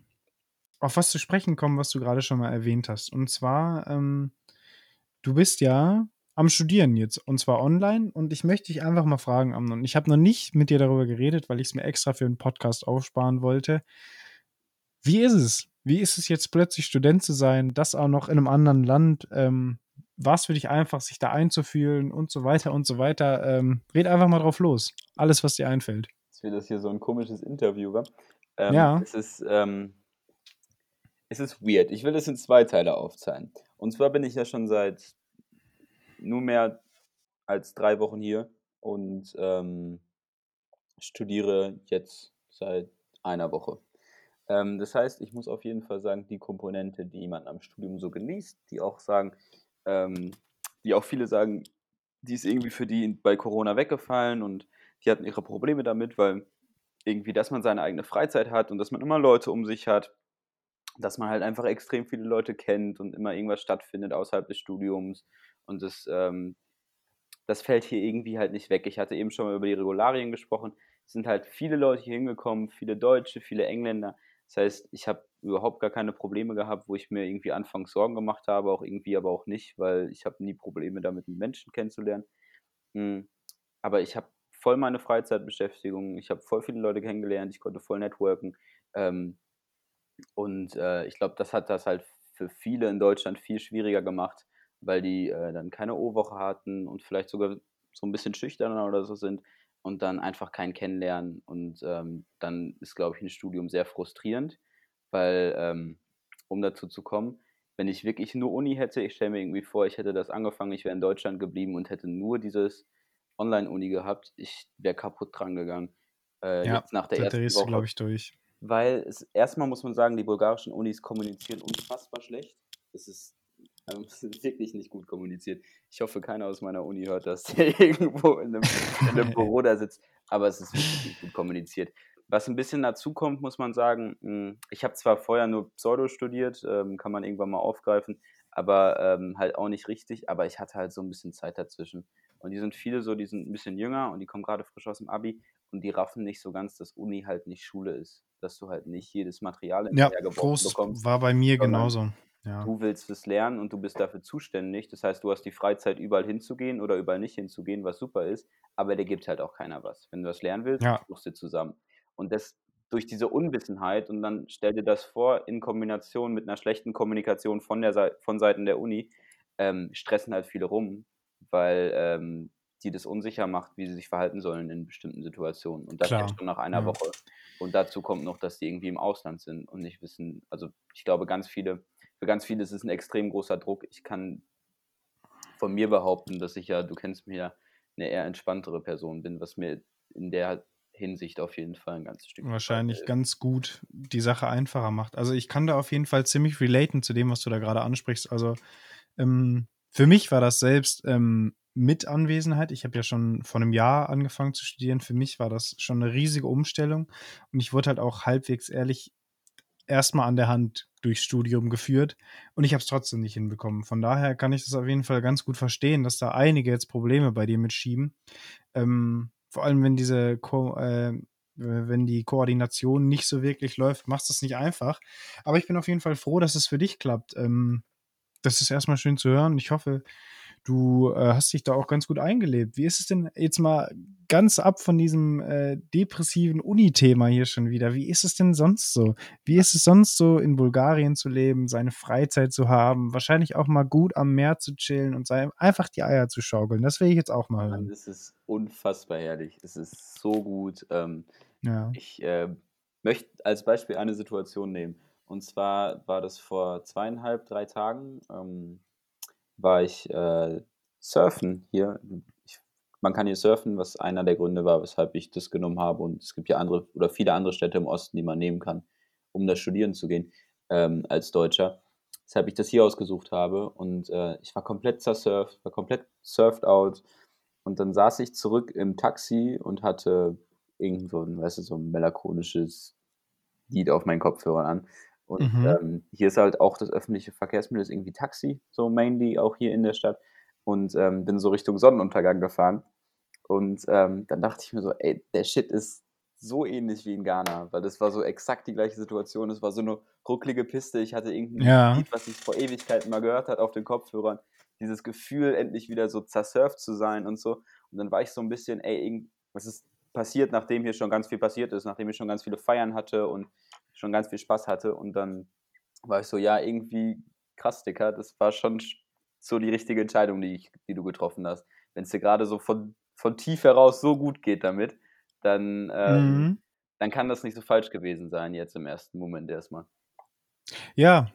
auf was zu sprechen kommen, was du gerade schon mal erwähnt hast. Und zwar, ähm, du bist ja am Studieren jetzt und zwar online. Und ich möchte dich einfach mal fragen, Amnon. Ich habe noch nicht mit dir darüber geredet, weil ich es mir extra für einen Podcast aufsparen wollte. Wie ist es? Wie ist es jetzt plötzlich Student zu sein, das auch noch in einem anderen Land? Ähm, war es für dich einfach, sich da einzufühlen und so weiter und so weiter? Ähm, red einfach mal drauf los. Alles, was dir einfällt. Jetzt wird das hier so ein komisches Interview, wa? Ähm, Ja. Es ist, ähm, es ist weird. Ich will es in zwei Teile aufzeigen. Und zwar bin ich ja schon seit nur mehr als drei Wochen hier und ähm, studiere jetzt seit einer Woche. Ähm, das heißt, ich muss auf jeden Fall sagen, die Komponente, die man am Studium so genießt, die auch sagen, ähm, die auch viele sagen, die ist irgendwie für die bei Corona weggefallen und die hatten ihre Probleme damit, weil irgendwie, dass man seine eigene Freizeit hat und dass man immer Leute um sich hat, dass man halt einfach extrem viele Leute kennt und immer irgendwas stattfindet außerhalb des Studiums und das, ähm, das fällt hier irgendwie halt nicht weg. Ich hatte eben schon mal über die Regularien gesprochen. Es sind halt viele Leute hier hingekommen, viele Deutsche, viele Engländer. Das heißt, ich habe überhaupt gar keine Probleme gehabt, wo ich mir irgendwie anfangs Sorgen gemacht habe, auch irgendwie aber auch nicht, weil ich habe nie Probleme damit, Menschen kennenzulernen. Mm, Aber ich habe voll meine Freizeitbeschäftigung, ich habe voll viele Leute kennengelernt, ich konnte voll networken. Ähm, und äh, ich glaube, das hat das halt für viele in Deutschland viel schwieriger gemacht, weil die äh, dann keine O-Woche hatten und vielleicht sogar so ein bisschen schüchterner oder so sind und dann einfach keinen kennenlernen. Und ähm, dann ist, glaube ich, ein Studium sehr frustrierend, weil, ähm, um dazu zu kommen, wenn ich wirklich nur Uni hätte, ich stelle mir irgendwie vor, ich hätte das angefangen, ich wäre in Deutschland geblieben und hätte nur dieses Online-Uni gehabt, ich wäre kaputt dran gegangen. Äh, Ja, jetzt nach der ersten drehst Woche glaube ich, durch. weil es erstmal muss man sagen, die bulgarischen Unis kommunizieren unfassbar schlecht. Es ist, ähm, es ist wirklich nicht gut kommuniziert. Ich hoffe, keiner aus meiner Uni hört das, der irgendwo in einem, in einem Büro da sitzt, aber es ist wirklich nicht gut kommuniziert. Was ein bisschen dazu kommt, muss man sagen, mh, ich habe zwar vorher nur Pseudo studiert, ähm, kann man irgendwann mal aufgreifen, aber ähm, halt auch nicht richtig, aber ich hatte halt so ein bisschen Zeit dazwischen. Und die sind viele so, die sind ein bisschen jünger und die kommen gerade frisch aus dem Abi und die raffen nicht so ganz, dass Uni halt nicht Schule ist. Dass du halt nicht jedes Material Ja, hinterhergeworfen groß bekommst. war bei mir genauso. Ja. Du willst es lernen und du bist dafür zuständig. Das heißt, du hast die Freizeit, überall hinzugehen oder überall nicht hinzugehen, was super ist, aber dir gibt halt auch keiner was. Wenn du das lernen willst, Ja. suchst du zusammen. Und das durch diese Unwissenheit und dann stell dir das vor, in Kombination mit einer schlechten Kommunikation von, der von Seiten der Uni, ähm, stressen halt viele rum, weil ähm, die das unsicher macht, wie sie sich verhalten sollen in bestimmten Situationen. Und das Klar, schon nach einer ja. Woche. Und dazu kommt noch, dass die irgendwie im Ausland sind und nicht wissen, also ich glaube, ganz viele, für ganz viele ist es ein extrem großer Druck. Ich kann von mir behaupten, dass ich ja, du kennst mich ja, eine eher entspanntere Person bin, was mir in der Hinsicht auf jeden Fall ein ganzes Stück. wahrscheinlich ganz gut die Sache einfacher macht. Also ich kann da auf jeden Fall ziemlich relaten zu dem, was du da gerade ansprichst. Also ähm, für mich war das selbst ähm, mit Anwesenheit. Ich habe ja schon vor einem Jahr angefangen zu studieren. Für mich war das schon eine riesige Umstellung und ich wurde halt auch halbwegs ehrlich erstmal an der Hand durchs Studium geführt und ich habe es trotzdem nicht hinbekommen. Von daher kann ich das auf jeden Fall ganz gut verstehen, dass da einige jetzt Probleme bei dir mitschieben. Ähm, vor allem, wenn diese Ko äh, wenn die Koordination nicht so wirklich läuft, macht es nicht einfach. Aber ich bin auf jeden Fall froh, dass es für dich klappt. Ähm, das ist erstmal schön zu hören. Ich hoffe, du äh, hast dich da auch ganz gut eingelebt. Wie ist es denn jetzt mal ganz ab von diesem äh, depressiven Uni-Thema hier schon wieder? Wie ist es denn sonst so? Wie ist es sonst so, in Bulgarien zu leben, seine Freizeit zu haben, wahrscheinlich auch mal gut am Meer zu chillen und einfach die Eier zu schaukeln? Das will ich jetzt auch mal hören. es ist unfassbar herrlich. Es ist so gut. Ähm, Ja. ich äh, möchte als Beispiel eine Situation nehmen. Und zwar war das vor zweieinhalb, drei Tagen, ähm, war ich äh, surfen hier. Ich, man kann hier surfen, was einer der Gründe war, weshalb ich das genommen habe. Und es gibt ja andere oder viele andere Städte im Osten, die man nehmen kann, um da studieren zu gehen ähm, als Deutscher. Weshalb ich das hier ausgesucht habe. Und äh, ich war komplett zersurft, war komplett surfed out. Und dann saß ich zurück im Taxi und hatte irgend so ein, weißt du, so ein melancholisches Lied auf meinen Kopfhörern an. Und Mhm. ähm, hier ist halt auch das öffentliche Verkehrsmittel, ist irgendwie Taxi, so mainly auch hier in der Stadt. Und ähm, bin so Richtung Sonnenuntergang gefahren. Und ähm, dann dachte ich mir so, ey, der Shit ist so ähnlich wie in Ghana, weil das war so exakt die gleiche Situation. Es war so eine rucklige Piste. Ich hatte irgendein Ja. Lied, was ich vor Ewigkeiten mal gehört hat auf den Kopfhörern. Dieses Gefühl, endlich wieder so zersurft zu sein und so. Und dann war ich so ein bisschen, ey, was ist passiert, nachdem hier schon ganz viel passiert ist, nachdem ich schon ganz viele Feiern hatte und schon ganz viel Spaß hatte. Und dann war ich so, ja, irgendwie krass, Dicker, das war schon sch- so die richtige Entscheidung, die, ich, die du getroffen hast. Wenn es dir gerade so von, von tief heraus so gut geht damit, dann, ähm, Mhm. dann kann das nicht so falsch gewesen sein, jetzt im ersten Moment erstmal. Ja,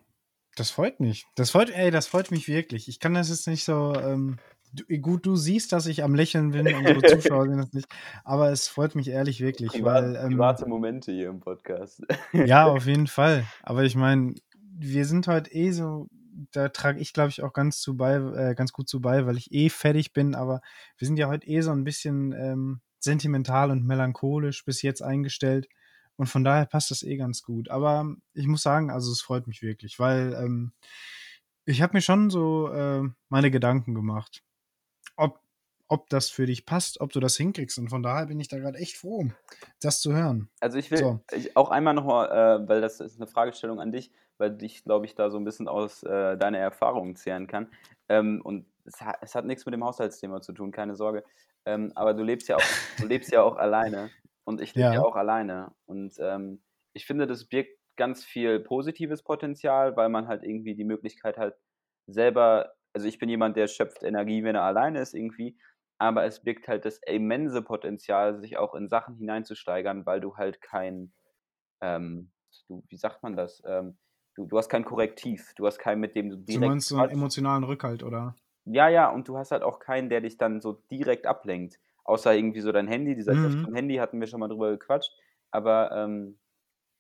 das freut mich. Das freut, ey, das freut mich wirklich. Ich kann das jetzt nicht so. Ähm, du, gut, du siehst, dass ich am Lächeln bin, unsere Zuschauer sehen das nicht. Aber es freut mich ehrlich wirklich, Privat, weil. Ähm, private Momente hier im Podcast. ja, auf jeden Fall. Aber ich meine, wir sind heute eh so. Da trage ich, glaube ich, auch ganz, zu bei, äh, ganz gut zu bei, weil ich eh fertig bin. Aber wir sind ja heute eh so ein bisschen ähm, sentimental und melancholisch bis jetzt eingestellt. Und von daher passt das eh ganz gut. Aber ich muss sagen, also es freut mich wirklich, weil ähm, ich habe mir schon so äh, meine Gedanken gemacht, ob, ob das für dich passt, ob du das hinkriegst. Und von daher bin ich da gerade echt froh, das zu hören. Also ich will So. ich, auch einmal nochmal, äh, weil das ist eine Fragestellung an dich, weil dich, glaube ich, da so ein bisschen aus äh, deiner Erfahrung zehren kann. Ähm, und es, ha es hat nichts mit dem Haushaltsthema zu tun, keine Sorge. Ähm, aber du lebst ja auch, du lebst ja auch alleine und ich lebe ja. Ja. auch alleine. Und ähm, ich finde, das birgt ganz viel positives Potenzial, weil man halt irgendwie die Möglichkeit hat, selber, also ich bin jemand, der schöpft Energie, wenn er alleine ist irgendwie, aber es birgt halt das immense Potenzial, sich auch in Sachen hineinzusteigern, weil du halt kein, ähm, du, wie sagt man das? Ähm, du, du hast kein Korrektiv, du hast keinen, mit dem du Du direkt. meinst so einen emotionalen Rückhalt, oder? Ja, ja, und du hast halt auch keinen, der dich dann so direkt ablenkt. Außer irgendwie so dein Handy, dieser Mhm. zum Handy hatten wir schon mal drüber gequatscht. Aber ähm,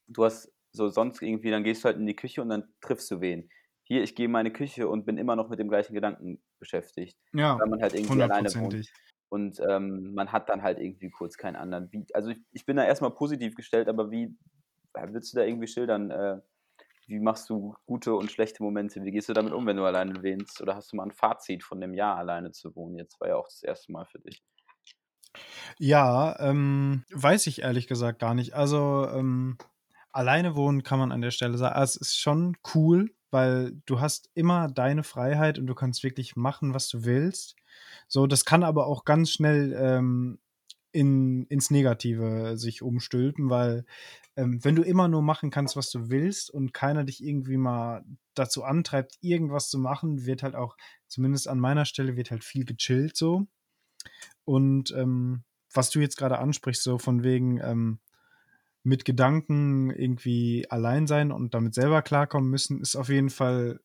du hast so sonst irgendwie, dann gehst du halt in die Küche und dann triffst du wen. Hier, ich gehe in meine Küche und bin immer noch mit dem gleichen Gedanken beschäftigt, Ja, weil man halt irgendwie alleine wohnt. Und ähm, man hat dann halt irgendwie kurz keinen anderen. Wie, also ich, ich bin da erstmal positiv gestellt, aber wie äh, willst du da irgendwie schildern? Äh, wie machst du gute und schlechte Momente? Wie gehst du damit um, wenn du alleine wohnst? Oder hast du mal ein Fazit von dem Jahr alleine zu wohnen? Jetzt war ja auch das erste Mal für dich. Ja, ähm, weiß ich ehrlich gesagt gar nicht. Also, ähm, alleine wohnen kann man an der Stelle sagen. Es ist schon cool, weil du hast immer deine Freiheit und du kannst wirklich machen, was du willst. So, das kann aber auch ganz schnell ähm, in, ins Negative sich umstülpen, weil ähm, wenn du immer nur machen kannst, was du willst und keiner dich irgendwie mal dazu antreibt, irgendwas zu machen, wird halt auch, zumindest an meiner Stelle, wird halt viel gechillt so. Und ähm, was du jetzt gerade ansprichst, so von wegen ähm, mit Gedanken irgendwie allein sein und damit selber klarkommen müssen, ist auf jeden Fall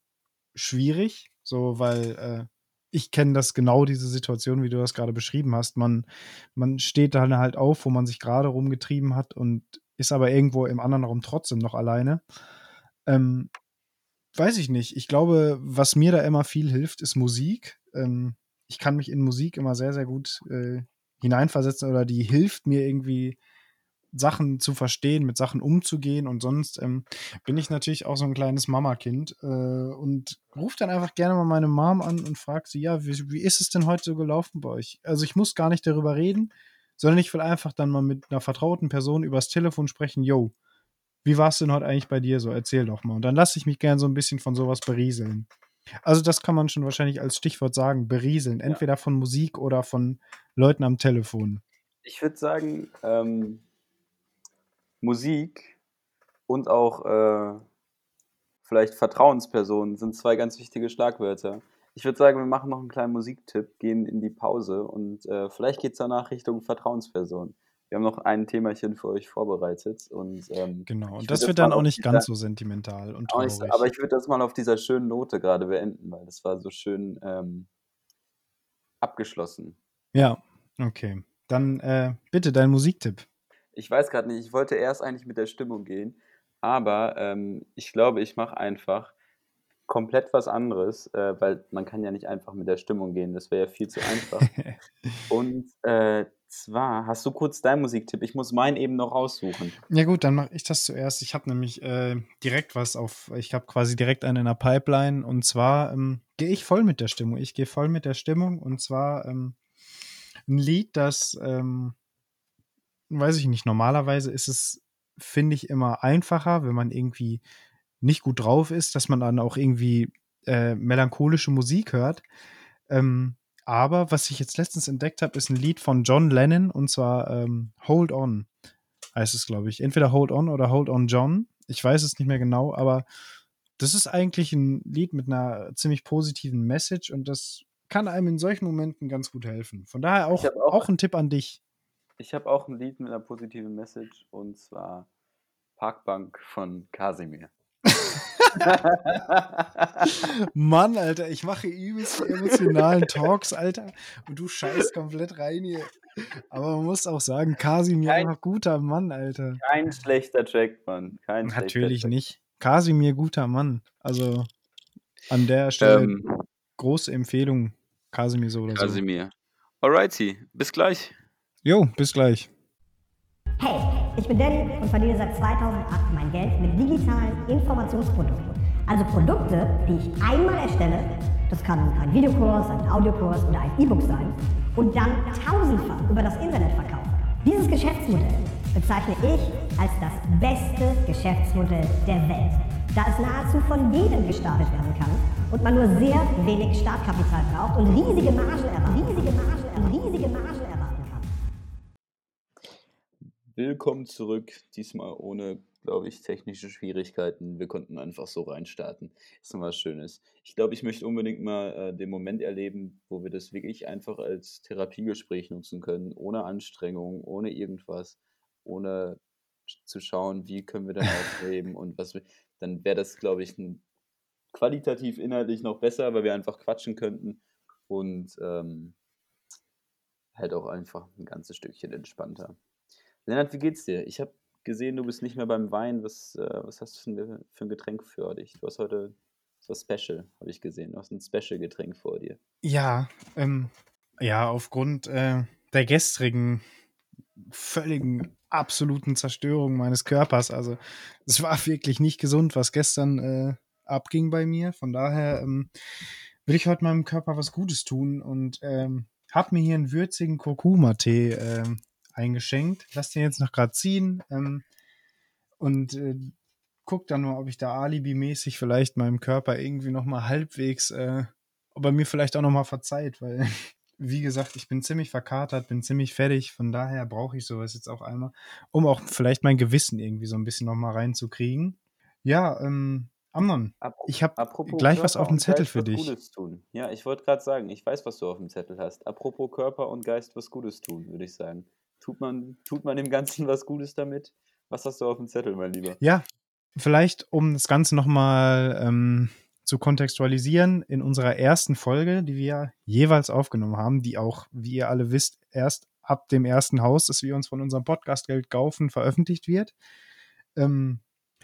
schwierig, so weil äh, ich kenne das genau, diese Situation, wie du das gerade beschrieben hast. Man, man steht dann halt auf, wo man sich gerade rumgetrieben hat und ist aber irgendwo im anderen Raum trotzdem noch alleine. Ähm, weiß ich nicht. Ich glaube, was mir da immer viel hilft, ist Musik. Ähm, ich kann mich in Musik immer sehr, sehr gut äh, hineinversetzen oder die hilft mir irgendwie Sachen zu verstehen, mit Sachen umzugehen und sonst ähm, bin ich natürlich auch so ein kleines Mamakind äh, und rufe dann einfach gerne mal meine Mom an und frage sie, ja, wie, wie ist es denn heute so gelaufen bei euch? Also ich muss gar nicht darüber reden, sondern ich will einfach dann mal mit einer vertrauten Person übers Telefon sprechen, yo, wie war es denn heute eigentlich bei dir so? Erzähl doch mal. Und dann lasse ich mich gern so ein bisschen von sowas berieseln. Also das kann man schon wahrscheinlich als Stichwort sagen, berieseln. Entweder von Musik oder von Leuten am Telefon. Ich würde sagen, ähm, Musik und auch äh, vielleicht Vertrauenspersonen sind zwei ganz wichtige Schlagwörter. Ich würde sagen, wir machen noch einen kleinen Musiktipp, gehen in die Pause und äh, vielleicht geht es danach Richtung Vertrauensperson. Wir haben noch ein Themachen für euch vorbereitet. Und, ähm, genau, und das wird dann auch nicht ganz so sentimental und traurig. Nicht, aber ich würde das mal auf dieser schönen Note gerade beenden, weil das war so schön ähm, abgeschlossen. Ja, okay. Dann äh, bitte dein Musiktipp. Ich weiß gerade nicht, ich wollte erst eigentlich mit der Stimmung gehen, aber ähm, ich glaube, ich mache einfach komplett was anderes, äh, weil man kann ja nicht einfach mit der Stimmung gehen, das wäre ja viel zu einfach. und äh, zwar, hast du kurz deinen Musiktipp? Ich muss meinen eben noch raussuchen. Ja gut, dann mache ich das zuerst. Ich habe nämlich äh, direkt was auf, ich habe quasi direkt einen in der Pipeline und zwar ähm, gehe ich voll mit der Stimmung. Ich gehe voll mit der Stimmung und zwar ähm, ein Lied, das, ähm, weiß ich nicht, normalerweise ist es, finde ich, immer einfacher, wenn man irgendwie nicht gut drauf ist, dass man dann auch irgendwie äh, melancholische Musik hört. Ähm, aber was ich jetzt letztens entdeckt habe, ist ein Lied von John Lennon und zwar ähm, Hold On heißt es, glaube ich. Entweder Hold On oder Hold On John. Ich weiß es nicht mehr genau, aber das ist eigentlich ein Lied mit einer ziemlich positiven Message und das kann einem in solchen Momenten ganz gut helfen. Von daher auch, auch, auch ein Tipp an dich. Ich habe auch ein Lied mit einer positiven Message und zwar Parkbank von Kasimir. Mann, Alter, ich mache übelst emotionalen Talks, Alter, und du scheißt komplett rein hier. Aber man muss auch sagen, Kasimir kein, einfach guter Mann, Alter. Kein schlechter Track, Mann. Kein Natürlich nicht. Kasimir guter Mann. Also an der Stelle ähm, große Empfehlung, Kasimir so oder Kasimir. so. Alrighty, bis gleich. Jo, bis gleich. Hey, ich bin Danny und verdiene seit 2008 mein Geld mit digitalen Informationsprodukten. Also Produkte, die ich einmal erstelle, das kann ein Videokurs, ein Audiokurs oder ein E-Book sein, und dann tausendfach über das Internet verkaufe. Dieses Geschäftsmodell bezeichne ich als das beste Geschäftsmodell der Welt, da es nahezu von jedem gestartet werden kann und man nur sehr wenig Startkapital braucht und riesige Margen erwarten. Riesige Margen, riesige Margen. Willkommen zurück, diesmal ohne, glaube ich, technische Schwierigkeiten. Wir konnten einfach so reinstarten. Ist noch was Schönes. Ich glaube, ich möchte unbedingt mal äh, den Moment erleben, wo wir das wirklich einfach als Therapiegespräch nutzen können, ohne Anstrengung, ohne irgendwas, ohne zu schauen, wie können wir dann aufleben und was wir, dann wäre das, glaube ich, qualitativ inhaltlich noch besser, weil wir einfach quatschen könnten und ähm, halt auch einfach ein ganzes Stückchen entspannter. Lennart, wie geht's dir? Ich habe gesehen, du bist nicht mehr beim Wein. Was, äh, was hast du für ein, für ein, Getränk für dich? Du hast heute so Special, habe ich gesehen. Du hast ein Special-Getränk vor dir. Ja, ähm, ja, aufgrund äh, der gestrigen völligen absoluten Zerstörung meines Körpers. Also es war wirklich nicht gesund, was gestern äh, abging bei mir. Von daher ähm, will ich heute meinem Körper was Gutes tun und ähm, habe mir hier einen würzigen Kurkuma-Tee äh, eingeschenkt. Lass den jetzt noch gerade ziehen ähm, und äh, guck dann mal, ob ich da alibimäßig vielleicht meinem Körper irgendwie noch mal halbwegs, äh, ob er mir vielleicht auch noch mal verzeiht, weil wie gesagt, ich bin ziemlich verkatert, bin ziemlich fertig, von daher brauche ich sowas jetzt auch einmal, um auch vielleicht mein Gewissen irgendwie so ein bisschen noch mal reinzukriegen. Ja, ähm, Amnon, Apro ich habe gleich Körper was auf dem Zettel für dich. Gutes tun. Ja, ich wollte gerade sagen, ich weiß, was du auf dem Zettel hast. Apropos Körper und Geist was Gutes tun, würde ich sagen. Tut man, tut man dem Ganzen was Gutes damit? Was hast du auf dem Zettel, mein Lieber? Ja, vielleicht, um das Ganze nochmal ähm, zu kontextualisieren, in unserer ersten Folge, die wir jeweils aufgenommen haben, die auch, wie ihr alle wisst, erst ab dem ersten Haus, das wir uns von unserem Podcast-Geld kaufen, veröffentlicht wird. Ähm,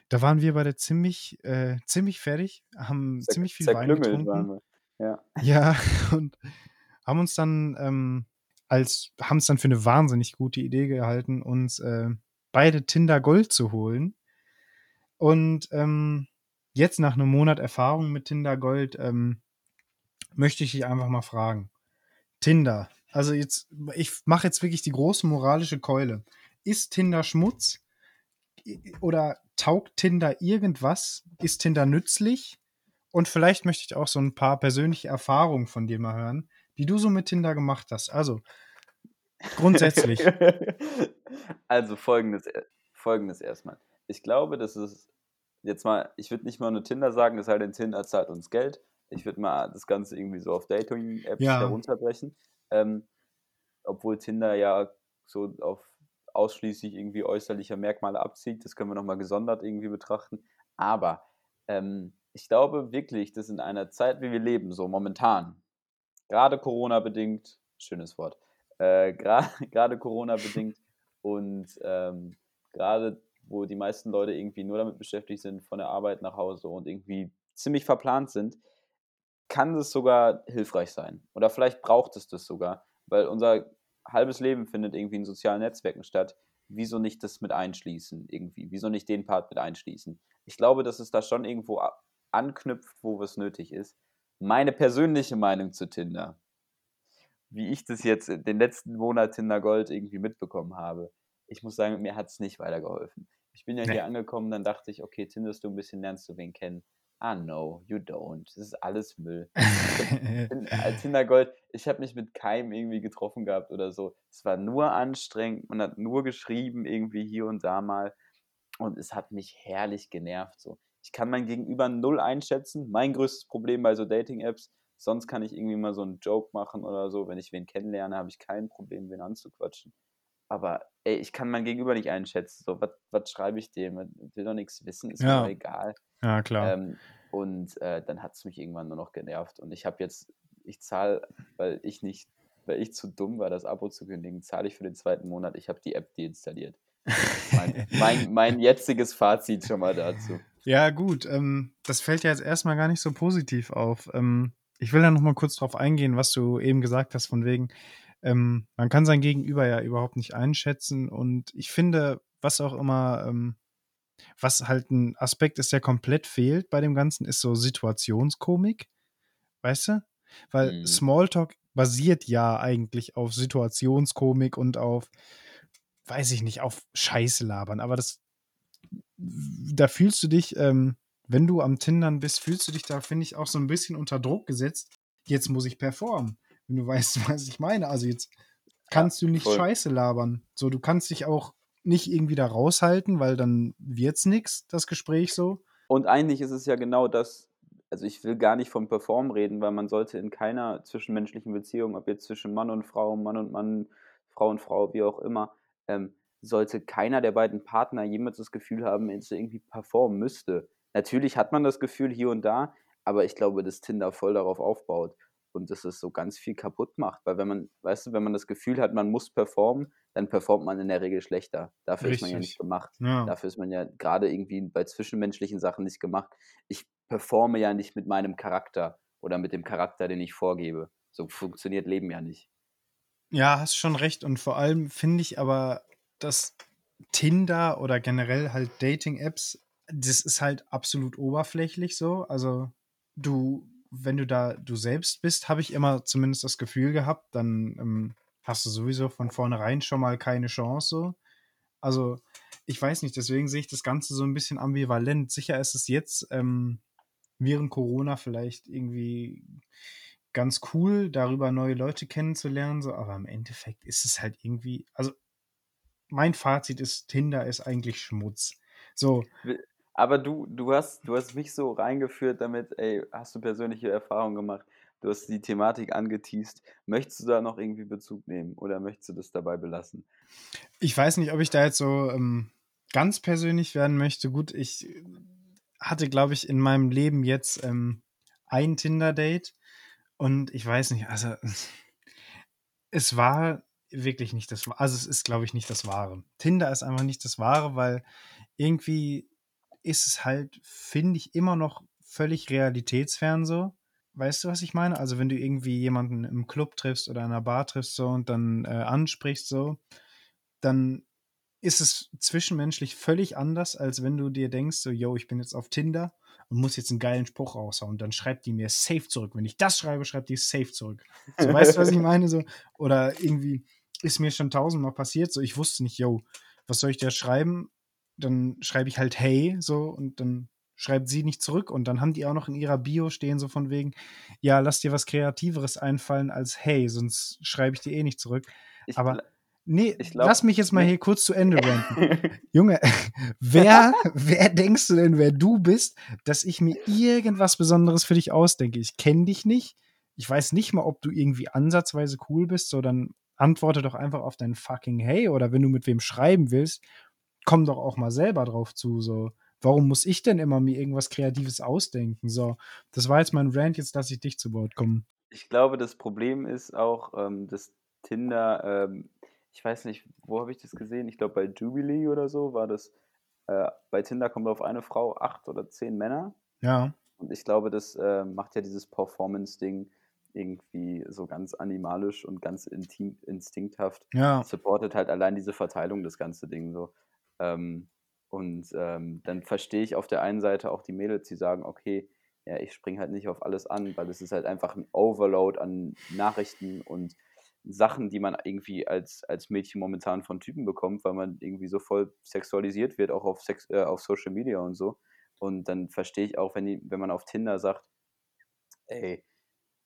da waren wir beide ziemlich, äh, ziemlich fertig, haben Zer- ziemlich viel Wein getrunken. Ja. Ja, und haben uns dann ähm, als, haben es dann für eine wahnsinnig gute Idee gehalten, uns äh, beide Tinder Gold zu holen. Und ähm, jetzt nach einem Monat Erfahrung mit Tinder Gold ähm, möchte ich dich einfach mal fragen. Tinder, also jetzt, ich mache jetzt wirklich die große moralische Keule. Ist Tinder Schmutz? Oder taugt Tinder irgendwas? Ist Tinder nützlich? Und vielleicht möchte ich auch so ein paar persönliche Erfahrungen von dir mal hören, die du so mit Tinder gemacht hast. Also, grundsätzlich. also folgendes, äh, folgendes erstmal. Ich glaube, das ist jetzt mal, ich würde nicht mal nur Tinder sagen, es sei denn, Tinder zahlt uns Geld. Ich würde mal das Ganze irgendwie so auf Dating-Apps Ja. herunterbrechen. Ähm, obwohl Tinder ja so auf ausschließlich irgendwie äußerlicher Merkmale abzielt. Das können wir nochmal gesondert irgendwie betrachten. Aber ähm, ich glaube wirklich, dass in einer Zeit, wie wir leben, so momentan, gerade Corona-bedingt, schönes Wort, äh, gerade Corona-bedingt und ähm, gerade wo die meisten Leute irgendwie nur damit beschäftigt sind, von der Arbeit nach Hause und irgendwie ziemlich verplant sind, kann es sogar hilfreich sein. Oder vielleicht braucht es das sogar, weil unser halbes Leben findet irgendwie in sozialen Netzwerken statt. Wieso nicht das mit einschließen irgendwie? Wieso nicht den Part mit einschließen? Ich glaube, dass es da schon irgendwo anknüpft, wo es nötig ist. Meine persönliche Meinung zu Tinder, wie ich das jetzt den letzten Monat Tinder Gold irgendwie mitbekommen habe, ich muss sagen, mir hat es nicht weitergeholfen. Ich bin ja Nee. hier angekommen, dann dachte ich, okay, tinderst du ein bisschen, lernst du wen kennen. Ah, no, you don't. Das ist alles Müll. Äh, Tinder Gold, ich habe mich mit keinem irgendwie getroffen gehabt oder so. Es war nur anstrengend, man hat nur geschrieben, irgendwie hier und da mal. Und es hat mich herrlich genervt. So. Ich kann mein Gegenüber null einschätzen. Mein größtes Problem bei so Dating-Apps, sonst kann ich irgendwie mal so einen Joke machen oder so. Wenn ich wen kennenlerne, habe ich kein Problem, wen anzuquatschen. Aber ey, ich kann mein Gegenüber nicht einschätzen. So, was schreibe ich dem? Ich will doch nichts wissen, ist Ja. mir egal. ja, klar. Ähm, und äh, dann hat es mich irgendwann nur noch genervt. Und ich habe jetzt, ich zahle, weil ich nicht, weil ich zu dumm war, das Abo zu kündigen, zahle ich für den zweiten Monat. Ich habe die App deinstalliert. Mein, mein, mein jetziges Fazit schon mal dazu. Ja, gut. Ähm, das fällt ja jetzt erstmal gar nicht so positiv auf. Ähm, ich will da noch mal kurz drauf eingehen, was du eben gesagt hast, von wegen, ähm, man kann sein Gegenüber ja überhaupt nicht einschätzen. Und ich finde, was auch immer, ähm, was halt ein Aspekt ist, der komplett fehlt bei dem Ganzen, ist so Situationskomik. Weißt du? Weil Mhm. Smalltalk basiert ja eigentlich auf Situationskomik und auf, weiß ich nicht, auf Scheiße labern. Aber das, da fühlst du dich, ähm, wenn du am Tindern bist, fühlst du dich da, finde ich, auch so ein bisschen unter Druck gesetzt. Jetzt muss ich performen. Wenn du weißt, was ich meine. Also jetzt kannst du nicht voll. Scheiße labern. So, du kannst dich auch nicht irgendwie da raushalten, weil dann wird's nix, das Gespräch so. Und eigentlich ist es ja genau das, also ich will gar nicht vom Perform reden, weil man sollte in keiner zwischenmenschlichen Beziehung, ob jetzt zwischen Mann und Frau, Mann und Mann, Frau und Frau, wie auch immer, ähm, sollte keiner der beiden Partner jemals das Gefühl haben, dass er irgendwie performen müsste. Natürlich hat man das Gefühl hier und da, aber ich glaube, dass Tinder voll darauf aufbaut und dass es so ganz viel kaputt macht, weil wenn man, weißt du, wenn man das Gefühl hat, man muss performen, dann performt man in der Regel schlechter. Dafür ist man ja Richtig. nicht gemacht. Ja. Dafür ist man ja gerade irgendwie bei zwischenmenschlichen Sachen nicht gemacht. Ich performe ja nicht mit meinem Charakter oder mit dem Charakter, den ich vorgebe. So funktioniert Leben ja nicht. Ja, hast schon recht. Und vor allem finde ich aber, dass Tinder oder generell halt Dating-Apps, das ist halt absolut oberflächlich so. Also du, wenn du da du selbst bist, habe ich immer zumindest das Gefühl gehabt, dann ähm, hast du sowieso von vornherein schon mal keine Chance so. Also ich weiß nicht, deswegen sehe ich das Ganze so ein bisschen ambivalent. Sicher ist es jetzt ähm, während Corona vielleicht irgendwie ganz cool, darüber neue Leute kennenzulernen, so, aber im Endeffekt ist es halt irgendwie, also mein Fazit ist, Tinder ist eigentlich Schmutz. So, Aber du, du hast, du hast mich so reingeführt damit, ey, hast du persönliche Erfahrungen gemacht? Du hast die Thematik angeteased. Möchtest du da noch irgendwie Bezug nehmen oder möchtest du das dabei belassen? ich weiß nicht, ob ich da jetzt so ähm, ganz persönlich werden möchte. Gut, ich hatte, glaube ich, in meinem Leben jetzt ähm, ein Tinder-Date und ich weiß nicht, also es war wirklich nicht das, also es ist, glaube ich, nicht das Wahre. Tinder ist einfach nicht das Wahre, weil irgendwie ist es halt, finde ich, immer noch völlig realitätsfern so. Weißt du, was ich meine? Also wenn du irgendwie jemanden im Club triffst oder in einer Bar triffst so und dann äh, ansprichst so, dann ist es zwischenmenschlich völlig anders, als wenn du dir denkst, so, yo, ich bin jetzt auf Tinder und muss jetzt einen geilen Spruch raushauen. Dann schreibt die mir safe zurück. Wenn ich das schreibe, schreibt die safe zurück. So, weißt du, was ich meine? So, oder irgendwie ist mir schon tausendmal passiert, so, ich wusste nicht, yo, was soll ich da schreiben? Dann schreibe ich halt hey, so, und dann schreibt sie nicht zurück und dann haben die auch noch in ihrer Bio stehen, so von wegen, ja, lass dir was Kreativeres einfallen als hey, sonst schreibe ich dir eh nicht zurück. Ich Aber nee, ich glaub- lass mich jetzt mal hier kurz zu Ende ranten. Junge, wer, wer denkst du denn, wer du bist, dass ich mir irgendwas Besonderes für dich ausdenke? Ich kenne dich nicht. Ich weiß nicht mal, ob du irgendwie ansatzweise cool bist, so dann antworte doch einfach auf dein fucking Hey oder wenn du mit wem schreiben willst, komm doch auch mal selber drauf zu, so. Warum muss ich denn immer mir irgendwas Kreatives ausdenken? So, das war jetzt mein Rant, jetzt lasse ich dich zu Wort kommen. Ich glaube, das Problem ist auch, ähm, dass Tinder, ähm, ich weiß nicht, wo habe ich das gesehen? Ich glaube, bei Jubilee oder so war das, äh, bei Tinder kommt auf eine Frau acht oder zehn Männer. Ja, Und ich glaube, das äh, macht ja dieses Performance-Ding irgendwie so ganz animalisch und ganz intim, instinkthaft. ja, Supportet halt allein diese Verteilung, das ganze Ding so. Ähm, und ähm, dann verstehe ich auf der einen Seite auch die Mädels, die sagen, okay, ja, ich springe halt nicht auf alles an, weil es ist halt einfach ein Overload an Nachrichten und Sachen, die man irgendwie als, als Mädchen momentan von Typen bekommt, weil man irgendwie so voll sexualisiert wird, auch auf, Sex, äh, auf Social Media und so. Und dann verstehe ich auch, wenn, die, wenn man auf Tinder sagt, ey,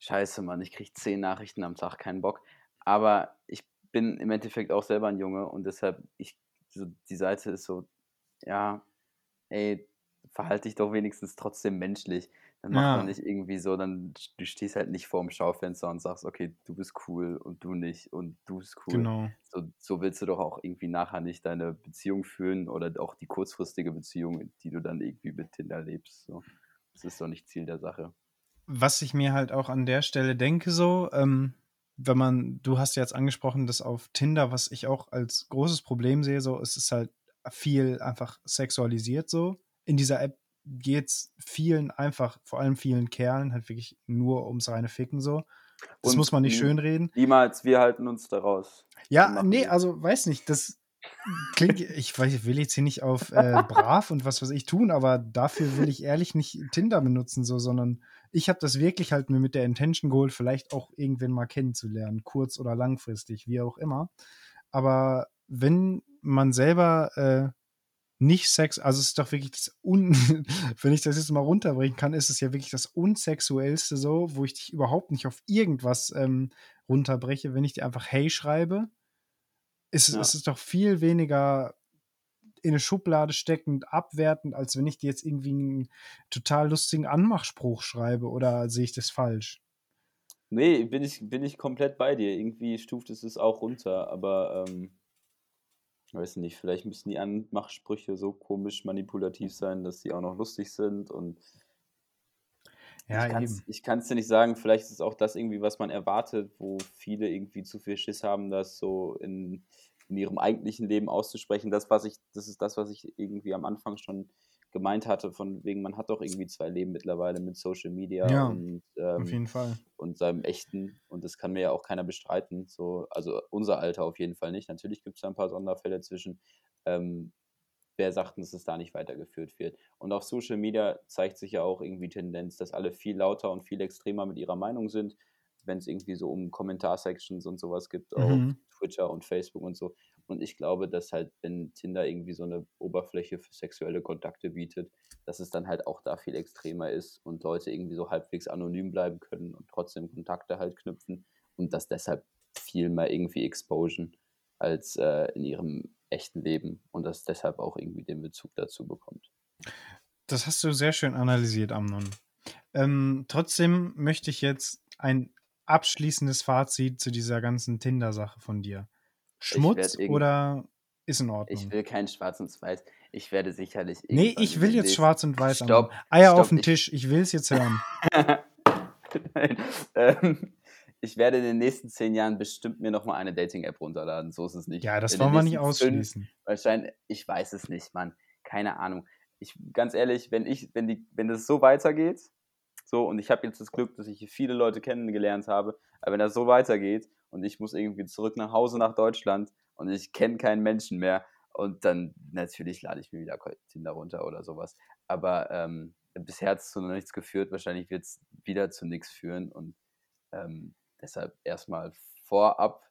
scheiße, Mann, ich kriege zehn Nachrichten am Tag, keinen Bock. Aber ich bin im Endeffekt auch selber ein Junge und deshalb, ich, so, die Seite ist so, ja, ey, verhalte dich doch wenigstens trotzdem menschlich. Dann mach Ja. doch nicht irgendwie so, dann du stehst halt nicht vorm Schaufenster und sagst, okay, du bist cool und du nicht und du bist cool. genau. So, so willst du doch auch irgendwie nachher nicht deine Beziehung führen oder auch die kurzfristige Beziehung, die du dann irgendwie mit Tinder lebst. So. Das ist doch nicht Ziel der Sache. Was ich mir halt auch an der Stelle denke, so, ähm, wenn man, du hast ja jetzt angesprochen, dass auf Tinder, was ich auch als großes Problem sehe, so, es ist halt viel einfach sexualisiert so. In dieser App geht es vielen einfach, vor allem vielen Kerlen, halt wirklich nur ums reine Ficken so. Das Und muss man nicht schönreden. Niemals, wir halten uns daraus. Ja, nee, also weiß nicht, das klingt, ich weiß, will jetzt hier nicht auf äh, brav und was weiß ich tun, aber dafür will ich ehrlich nicht Tinder benutzen, so, sondern ich habe das wirklich halt mir mit der Intention geholt, vielleicht auch irgendwen mal kennenzulernen, kurz- oder langfristig, wie auch immer. Aber wenn man selber äh, nicht Sex, also es ist doch wirklich das un, wenn ich das jetzt mal runterbringen kann, ist es ja wirklich das unsexuellste so, wo ich dich überhaupt nicht auf irgendwas ähm, runterbreche, wenn ich dir einfach Hey schreibe. Ist, es- Ja. ist es doch viel weniger in eine Schublade steckend, abwertend, als wenn ich dir jetzt irgendwie einen total lustigen Anmachspruch schreibe oder sehe ich das falsch? Nee, bin ich, bin ich komplett bei dir. Irgendwie stuft es es auch runter, aber ähm, weiß nicht, vielleicht müssen die Anmachsprüche so komisch manipulativ sein, dass die auch noch lustig sind und Ja, ich kann es dir nicht sagen, vielleicht ist es auch das irgendwie, was man erwartet, wo viele irgendwie zu viel Schiss haben, das so in, in ihrem eigentlichen Leben auszusprechen. Das, was ich, das ist das, was ich irgendwie am Anfang schon gemeint hatte, von wegen, man hat doch irgendwie zwei Leben mittlerweile mit Social Media Ja, und, Auf ähm, jeden Fall. und seinem echten. Und das kann mir ja auch keiner bestreiten. So, also unser Alter auf jeden Fall nicht. Natürlich gibt es da ein paar Sonderfälle zwischen. Ähm, wer sagt, dass es da nicht weitergeführt wird? Und auf Social Media zeigt sich ja auch irgendwie Tendenz, dass alle viel lauter und viel extremer mit ihrer Meinung sind, wenn es irgendwie so um Kommentarsections und sowas gibt auf Mhm. Twitter und Facebook und so. Und ich glaube, dass halt, wenn Tinder irgendwie so eine Oberfläche für sexuelle Kontakte bietet, dass es dann halt auch da viel extremer ist und Leute irgendwie so halbwegs anonym bleiben können und trotzdem Kontakte halt knüpfen und das deshalb viel mehr irgendwie exposen als äh, in ihrem echten Leben und das deshalb auch irgendwie den Bezug dazu bekommt. Das hast du sehr schön analysiert, Amnon. Ähm, trotzdem möchte ich jetzt ein abschließendes Fazit zu dieser ganzen Tinder-Sache von dir. Schmutz oder ist in Ordnung? Ich will kein Schwarz und Weiß. Ich werde sicherlich. nee, ich will jetzt schwarz und weiß. Stopp, Amnon. Eier stopp, auf den Tisch, ich will es jetzt hören. Nein. Ähm, ich werde in den nächsten zehn Jahren bestimmt mir nochmal eine Dating-App runterladen. So ist es nicht. Ja, das wollen wir nicht ausschließen. Fünf, wahrscheinlich, ich weiß es nicht, Mann. Keine Ahnung. Ich, ganz ehrlich, wenn ich, wenn die, wenn das so weitergeht, so, und ich habe jetzt das Glück, dass ich hier viele Leute kennengelernt habe, aber wenn das so weitergeht und ich muss irgendwie zurück nach Hause nach Deutschland und ich kenne keinen Menschen mehr, und dann natürlich lade ich mir wieder Tinder runter oder sowas. Aber ähm, bisher hat es zu noch nichts geführt. Wahrscheinlich wird es wieder zu nichts führen. Und ähm, deshalb erstmal vorab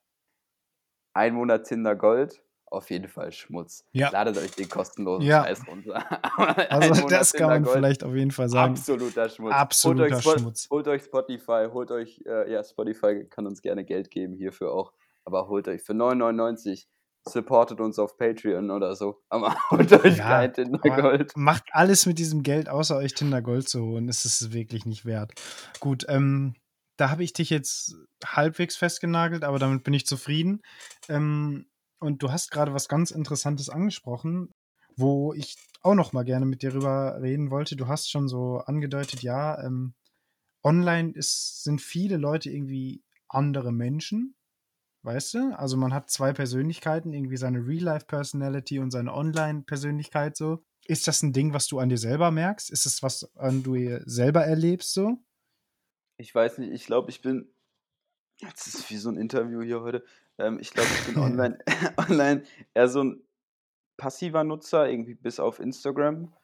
ein Monat Tinder Gold. Auf jeden Fall Schmutz. Ja. Ladet euch den kostenlosen Ja. Scheiß runter. Also das kann man Gold, vielleicht auf jeden Fall sagen. Absoluter Schmutz. Absoluter holt Schmutz. Holt euch Spotify, holt euch, äh, ja, Spotify kann uns gerne Geld geben hierfür auch. Aber holt euch für 9,99 supportet uns auf Patreon oder so. Aber holt euch Ja, kein Tinder Gold. Macht alles mit diesem Geld, außer euch Tinder Gold zu holen. Es ist wirklich nicht wert. Gut, ähm, da habe ich dich jetzt halbwegs festgenagelt, aber damit bin ich zufrieden. Ähm, und du hast gerade was ganz Interessantes angesprochen, wo ich auch noch mal gerne mit dir drüber reden wollte. Du hast schon so angedeutet, ja, ähm, online ist, sind viele Leute irgendwie andere Menschen. Weißt du? Also man hat zwei Persönlichkeiten, irgendwie seine Real-Life-Personality und seine Online-Persönlichkeit so. Ist das ein Ding, was du an dir selber merkst? Ist es was, an du selber erlebst so? Ich weiß nicht, ich glaube, ich bin. Jetzt ist es wie so ein Interview hier heute. Ähm, ich glaube, ich bin online, online eher so ein passiver Nutzer, irgendwie bis auf Instagram.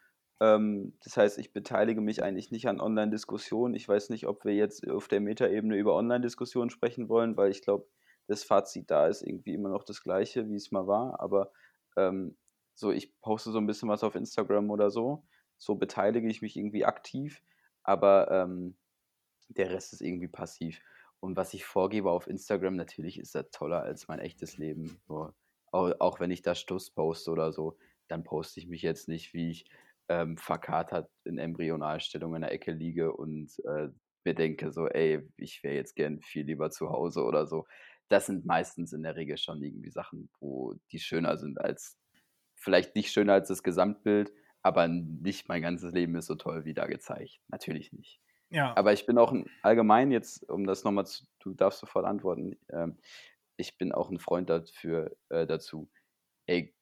Ähm, das heißt, ich beteilige mich eigentlich nicht an Online-Diskussionen. Ich weiß nicht, ob wir jetzt auf der Metaebene über Online-Diskussionen sprechen wollen, weil ich glaube, das Fazit da ist irgendwie immer noch das gleiche, wie es mal war. Aber ähm, so, ich poste so ein bisschen was auf Instagram oder so. So beteilige ich mich irgendwie aktiv. Aber ähm, der Rest ist irgendwie passiv. Und was ich vorgebe auf Instagram, natürlich ist das toller als mein echtes Leben. Auch, auch wenn ich da Stuss poste oder so, dann poste ich mich jetzt nicht, wie ich ähm, verkatert in Embryonalstellung in der Ecke liege und äh, mir denke so, ey, ich wäre jetzt gern viel lieber zu Hause oder so. Das sind meistens in der Regel schon irgendwie Sachen, wo die schöner sind als, vielleicht nicht schöner als das Gesamtbild, aber nicht mein ganzes Leben ist so toll wie da gezeigt. Natürlich nicht. Ja. Aber ich bin auch ein, allgemein jetzt, um das nochmal zu, du darfst sofort antworten, ähm, ich bin auch ein Freund dafür, äh, dazu, ey,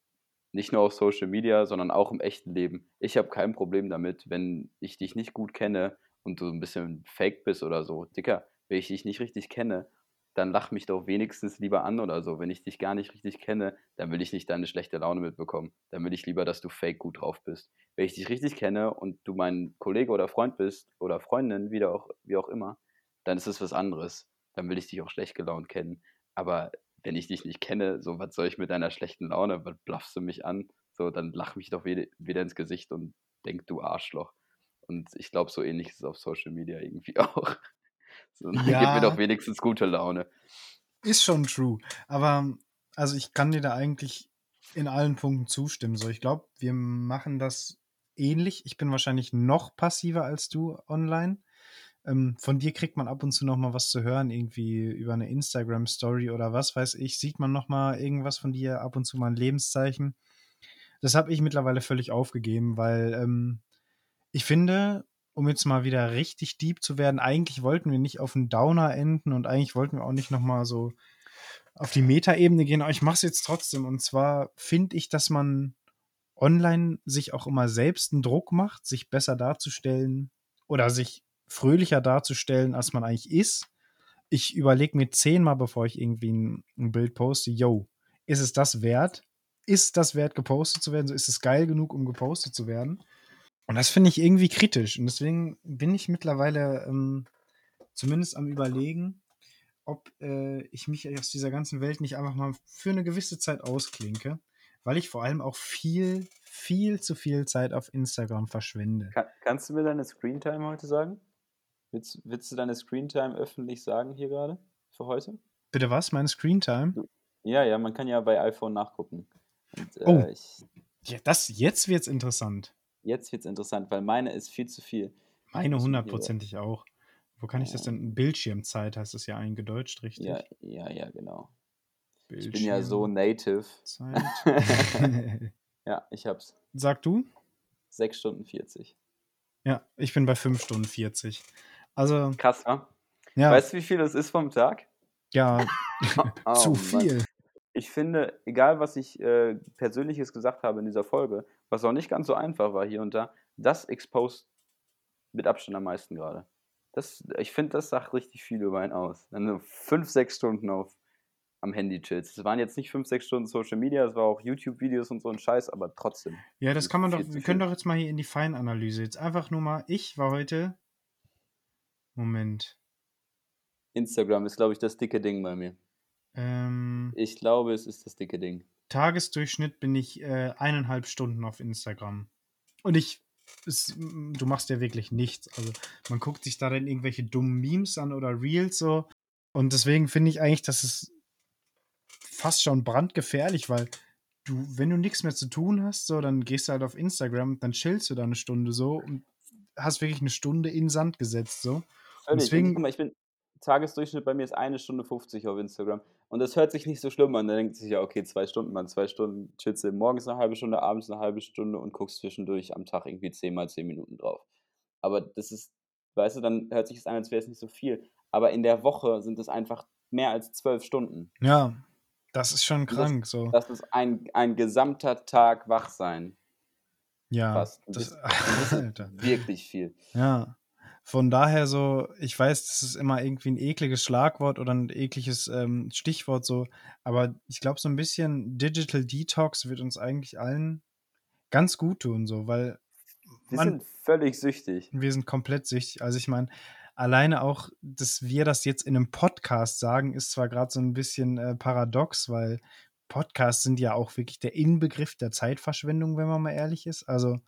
nicht nur auf Social Media, sondern auch im echten Leben. Ich habe kein Problem damit, wenn ich dich nicht gut kenne und du ein bisschen fake bist oder so. Dicker, wenn ich dich nicht richtig kenne, dann lach mich doch wenigstens lieber an oder so. Wenn ich dich gar nicht richtig kenne, dann will ich nicht deine schlechte Laune mitbekommen. Dann will ich lieber, dass du fake gut drauf bist. Wenn ich dich richtig kenne und du mein Kollege oder Freund bist oder Freundin, wie auch, wie auch immer, dann ist es was anderes. Dann will ich dich auch schlecht gelaunt kennen. Aber wenn ich dich nicht kenne, so, was soll ich mit deiner schlechten Laune? Was blaffst du mich an? So, dann lach mich doch wieder, wieder ins Gesicht und denk, du Arschloch. Und ich glaube, so ähnlich ist es auf Social Media irgendwie auch. So, dann Ja. gib mir doch wenigstens gute Laune. Ist schon true. Aber also ich kann dir da eigentlich in allen Punkten zustimmen. So, ich glaube, wir machen das ähnlich. Ich bin wahrscheinlich noch passiver als du online. Ähm, von dir kriegt man ab und zu noch mal was zu hören, irgendwie über eine Instagram-Story oder was weiß ich. Sieht man noch mal irgendwas von dir, ab und zu mal ein Lebenszeichen. Das habe ich mittlerweile völlig aufgegeben, weil ähm, ich finde, um jetzt mal wieder richtig deep zu werden, eigentlich wollten wir nicht auf einen Downer enden und eigentlich wollten wir auch nicht noch mal so auf die Metaebene gehen, aber ich mache es jetzt trotzdem. Und zwar finde ich, dass man online sich auch immer selbst einen Druck macht, sich besser darzustellen oder sich fröhlicher darzustellen, als man eigentlich ist. Ich überlege mir zehnmal, bevor ich irgendwie ein, ein Bild poste, yo, ist es das wert? Ist das wert, gepostet zu werden? So ist es geil genug, um gepostet zu werden? Und das finde ich irgendwie kritisch. Und deswegen bin ich mittlerweile ähm, zumindest am Überlegen, ob äh, ich mich aus dieser ganzen Welt nicht einfach mal für eine gewisse Zeit ausklinke, weil ich vor allem auch viel, viel zu viel Zeit auf Instagram verschwende. Kann, kannst du mir deine Screentime heute sagen? Willst, willst du deine Screentime öffentlich sagen hier gerade für heute? Bitte was? Meine Screentime? Ja, ja, man kann ja bei iPhone nachgucken. Und, äh, Oh. ich, Ja, das, jetzt wird's interessant. Jetzt wird es interessant, weil meine ist viel zu viel. Meine hier- hundertprozentig auch. Wo kann ich das denn? Bildschirmzeit heißt es ja eingedeutscht, richtig? Ja, ja, ja, genau. Ich bin ja so native. Bildschirmzeit. Ja, ich hab's. Sag du? 6 Stunden 40. Ja, ich bin bei 5 Stunden 40. Also, Krass, wa? ja, Weißt du, wie viel das ist vom Tag? ja, Oh, zu Mann. viel. Ich finde, egal was ich äh, Persönliches gesagt habe in dieser Folge, was auch nicht ganz so einfach war hier und da, das exposed mit Abstand am meisten gerade. Das, ich finde, das sagt richtig viel über einen aus. Wenn du fünf, sechs Stunden auf, am Handy chillst. Es waren jetzt nicht fünf, sechs Stunden Social Media, es war auch YouTube-Videos und so ein Scheiß, aber trotzdem. Ja, das kann man doch, wir können doch jetzt mal hier in die Feinanalyse. Jetzt einfach nur mal, ich war heute. Moment. Instagram ist, glaube ich, das dicke Ding bei mir. Ähm, Ich glaube, es ist das dicke Ding. Tagesdurchschnitt bin ich äh, eineinhalb Stunden auf Instagram. Und ich, es, du machst ja wirklich nichts. Also man guckt sich da dann irgendwelche dummen Memes an oder Reels so. Und deswegen finde ich eigentlich, dass es fast schon brandgefährlich, weil du, wenn du nichts mehr zu tun hast, so, dann gehst du halt auf Instagram, dann chillst du da eine Stunde so und hast wirklich eine Stunde in den Sand gesetzt so. Völlig. deswegen- Und guck mal, ich bin, Tagesdurchschnitt bei mir ist eine Stunde 50 auf Instagram. Und das hört sich nicht so schlimm an. Da denkt sich ja, okay, zwei Stunden, man, zwei Stunden chillst du morgens eine halbe Stunde, abends eine halbe Stunde und guckst zwischendurch am Tag irgendwie 10 mal 10 Minuten drauf. Aber das ist, weißt du, dann hört sich es an, als wäre es nicht so viel. Aber in der Woche sind es einfach mehr als zwölf Stunden. Ja, das ist schon das- krank so. Das ist ein, ein gesamter Tag Wachsein. ja, fast. das, Das- das ist. Wirklich viel. Ja. Von daher so, ich weiß, das ist immer irgendwie ein ekliges Schlagwort oder ein ekliges ähm, Stichwort so, aber ich glaube, so ein bisschen Digital Detox wird uns eigentlich allen ganz gut tun, so, weil Wir Man- sind völlig süchtig. wir sind komplett süchtig. Also ich meine, alleine auch, dass wir das jetzt in einem Podcast sagen, ist zwar gerade so ein bisschen äh, paradox, weil Podcasts sind ja auch wirklich der Inbegriff der Zeitverschwendung, wenn man mal ehrlich ist. Also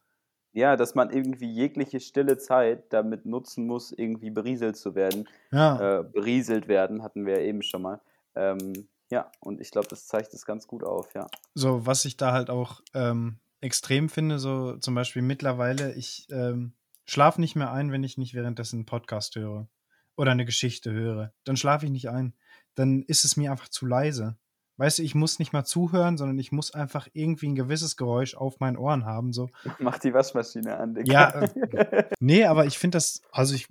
Ja, dass man irgendwie jegliche stille Zeit damit nutzen muss, irgendwie berieselt zu werden. ja, Äh, berieselt werden, hatten wir ja eben schon mal. Ähm, ja, und ich glaube, das zeigt es ganz gut auf, ja. so, was ich da halt auch ähm, extrem finde, so zum Beispiel mittlerweile, ich ähm, schlafe nicht mehr ein, wenn ich nicht währenddessen einen Podcast höre oder eine Geschichte höre. Dann schlafe ich nicht ein. Dann ist es mir einfach zu leise. Weißt du, ich muss nicht mal zuhören, sondern ich muss einfach irgendwie ein gewisses Geräusch auf meinen Ohren haben. So. Mach die Waschmaschine an, Digga. Ja, äh, Nee, aber ich finde das, also ich,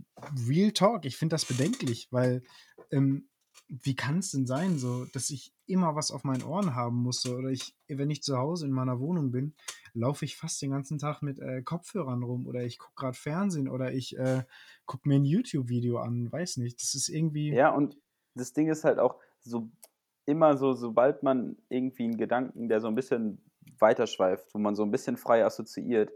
Real Talk, ich finde das bedenklich, weil ähm, wie kann es denn sein, so, dass ich immer was auf meinen Ohren haben muss? So, oder ich, wenn ich zu Hause in meiner Wohnung bin, laufe ich fast den ganzen Tag mit äh, Kopfhörern rum oder ich gucke gerade Fernsehen oder ich äh, gucke mir ein YouTube-Video an, weiß nicht. Das ist irgendwie. Ja, und das Ding ist halt auch, so immer so, sobald man irgendwie einen Gedanken, der so ein bisschen weiterschweift, wo man so ein bisschen frei assoziiert,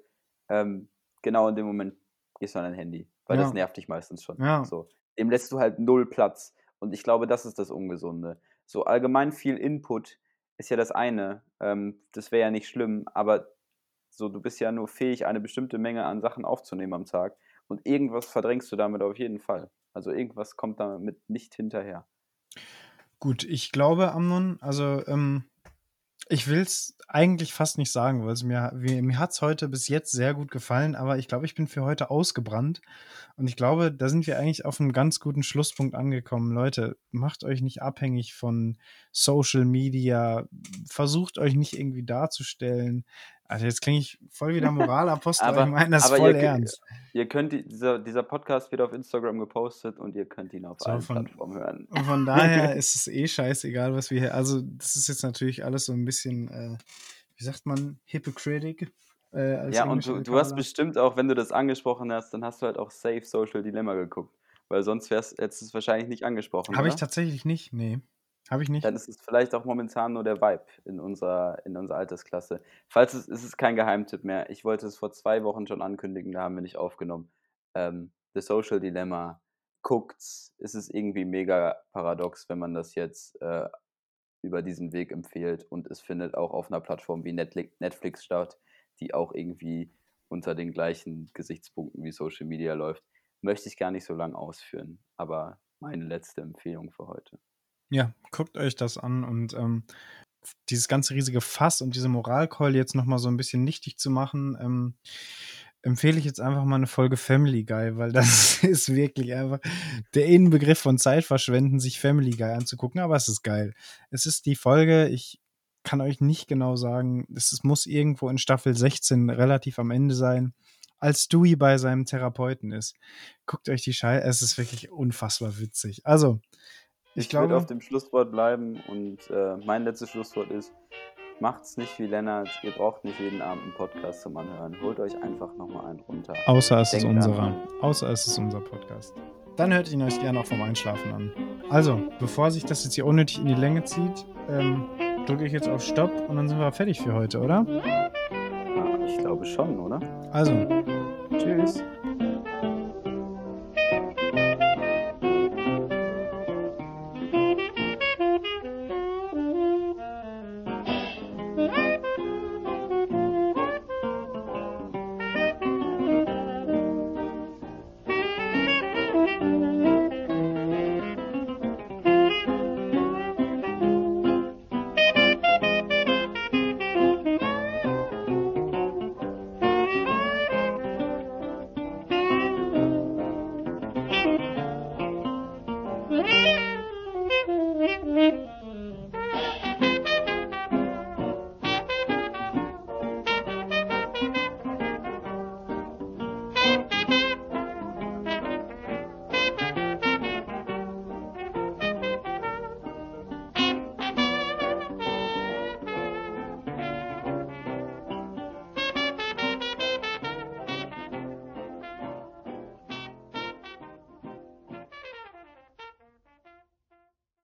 ähm, genau in dem Moment gehst du an dein Handy. Weil Ja. das nervt dich meistens schon. Ja. So. Dem lässt du halt null Platz. Und ich glaube, das ist das Ungesunde. So allgemein viel Input ist ja das eine. Ähm, das wäre ja nicht schlimm, aber so, du bist ja nur fähig, eine bestimmte Menge an Sachen aufzunehmen am Tag. Und irgendwas verdrängst du damit auf jeden Fall. Also irgendwas kommt damit nicht hinterher. Gut, ich glaube, Amnon, also ähm, ich will es eigentlich fast nicht sagen, weil es mir, mir hat es heute bis jetzt sehr gut gefallen, aber ich glaube, ich bin für heute ausgebrannt. Und ich glaube, da sind wir eigentlich auf einem ganz guten Schlusspunkt angekommen. Leute, macht euch nicht abhängig von Social Media, versucht euch nicht irgendwie darzustellen. Also jetzt klinge ich voll wieder Moralapostel, aber ich meine das aber voll ihr- ernst. Ihr könnt, die- dieser, dieser Podcast wird auf Instagram gepostet und ihr könnt ihn auf So, allen von- Plattformen hören. Und von daher ist es eh scheißegal, was wir hier. Also, das ist jetzt natürlich alles so ein bisschen, äh, wie sagt man, hypocritic. Äh, Ja, und du, du hast bestimmt auch, wenn du das angesprochen hast, dann hast du halt auch Safe Social Dilemma geguckt. Weil sonst wär's, hättest du es wahrscheinlich nicht angesprochen. Habe ich tatsächlich nicht. Nee. Habe ich nicht. Dann ist es vielleicht auch momentan nur der Vibe in unserer, in unserer Altersklasse. Falls es, es ist kein Geheimtipp mehr. Ich wollte es vor zwei Wochen schon ankündigen, da haben wir nicht aufgenommen. Ähm, The Social Dilemma. Guckt's. Es ist irgendwie mega paradox, wenn man das jetzt äh, über diesen Weg empfiehlt und es findet auch auf einer Plattform wie Netflix, Netflix statt, die auch irgendwie unter den gleichen Gesichtspunkten wie Social Media läuft. Möchte ich gar nicht so lange ausführen, aber meine letzte Empfehlung für heute. Ja, guckt euch das an und ähm, dieses ganze riesige Fass und diese Moralkeule jetzt nochmal so ein bisschen nichtig zu machen, ähm, empfehle ich jetzt einfach mal eine Folge Family Guy, weil das ist wirklich einfach der Innenbegriff von Zeitverschwenden, sich Family Guy anzugucken, aber es ist geil. Es ist die Folge, ich kann euch nicht genau sagen, es muss irgendwo in Staffel 16 relativ am Ende sein, als Dewey bei seinem Therapeuten ist. Guckt euch die Scheiße, es ist wirklich unfassbar witzig. Also, ich, Ich, glaube, würde auf dem Schlusswort bleiben und äh, mein letztes Schlusswort ist, macht's nicht wie Lennart, ihr braucht nicht jeden Abend einen Podcast zum Anhören. Holt euch einfach nochmal einen runter. außer es ist Denkt unserer. daran. Außer es ist unser Podcast. Dann hört ihn euch gerne auch vom Einschlafen an. Also, bevor sich das jetzt hier unnötig in die Länge zieht, ähm, drücke ich jetzt auf Stopp und dann sind wir fertig für heute, oder? Ja, ich glaube schon, oder? Also, Tschüss.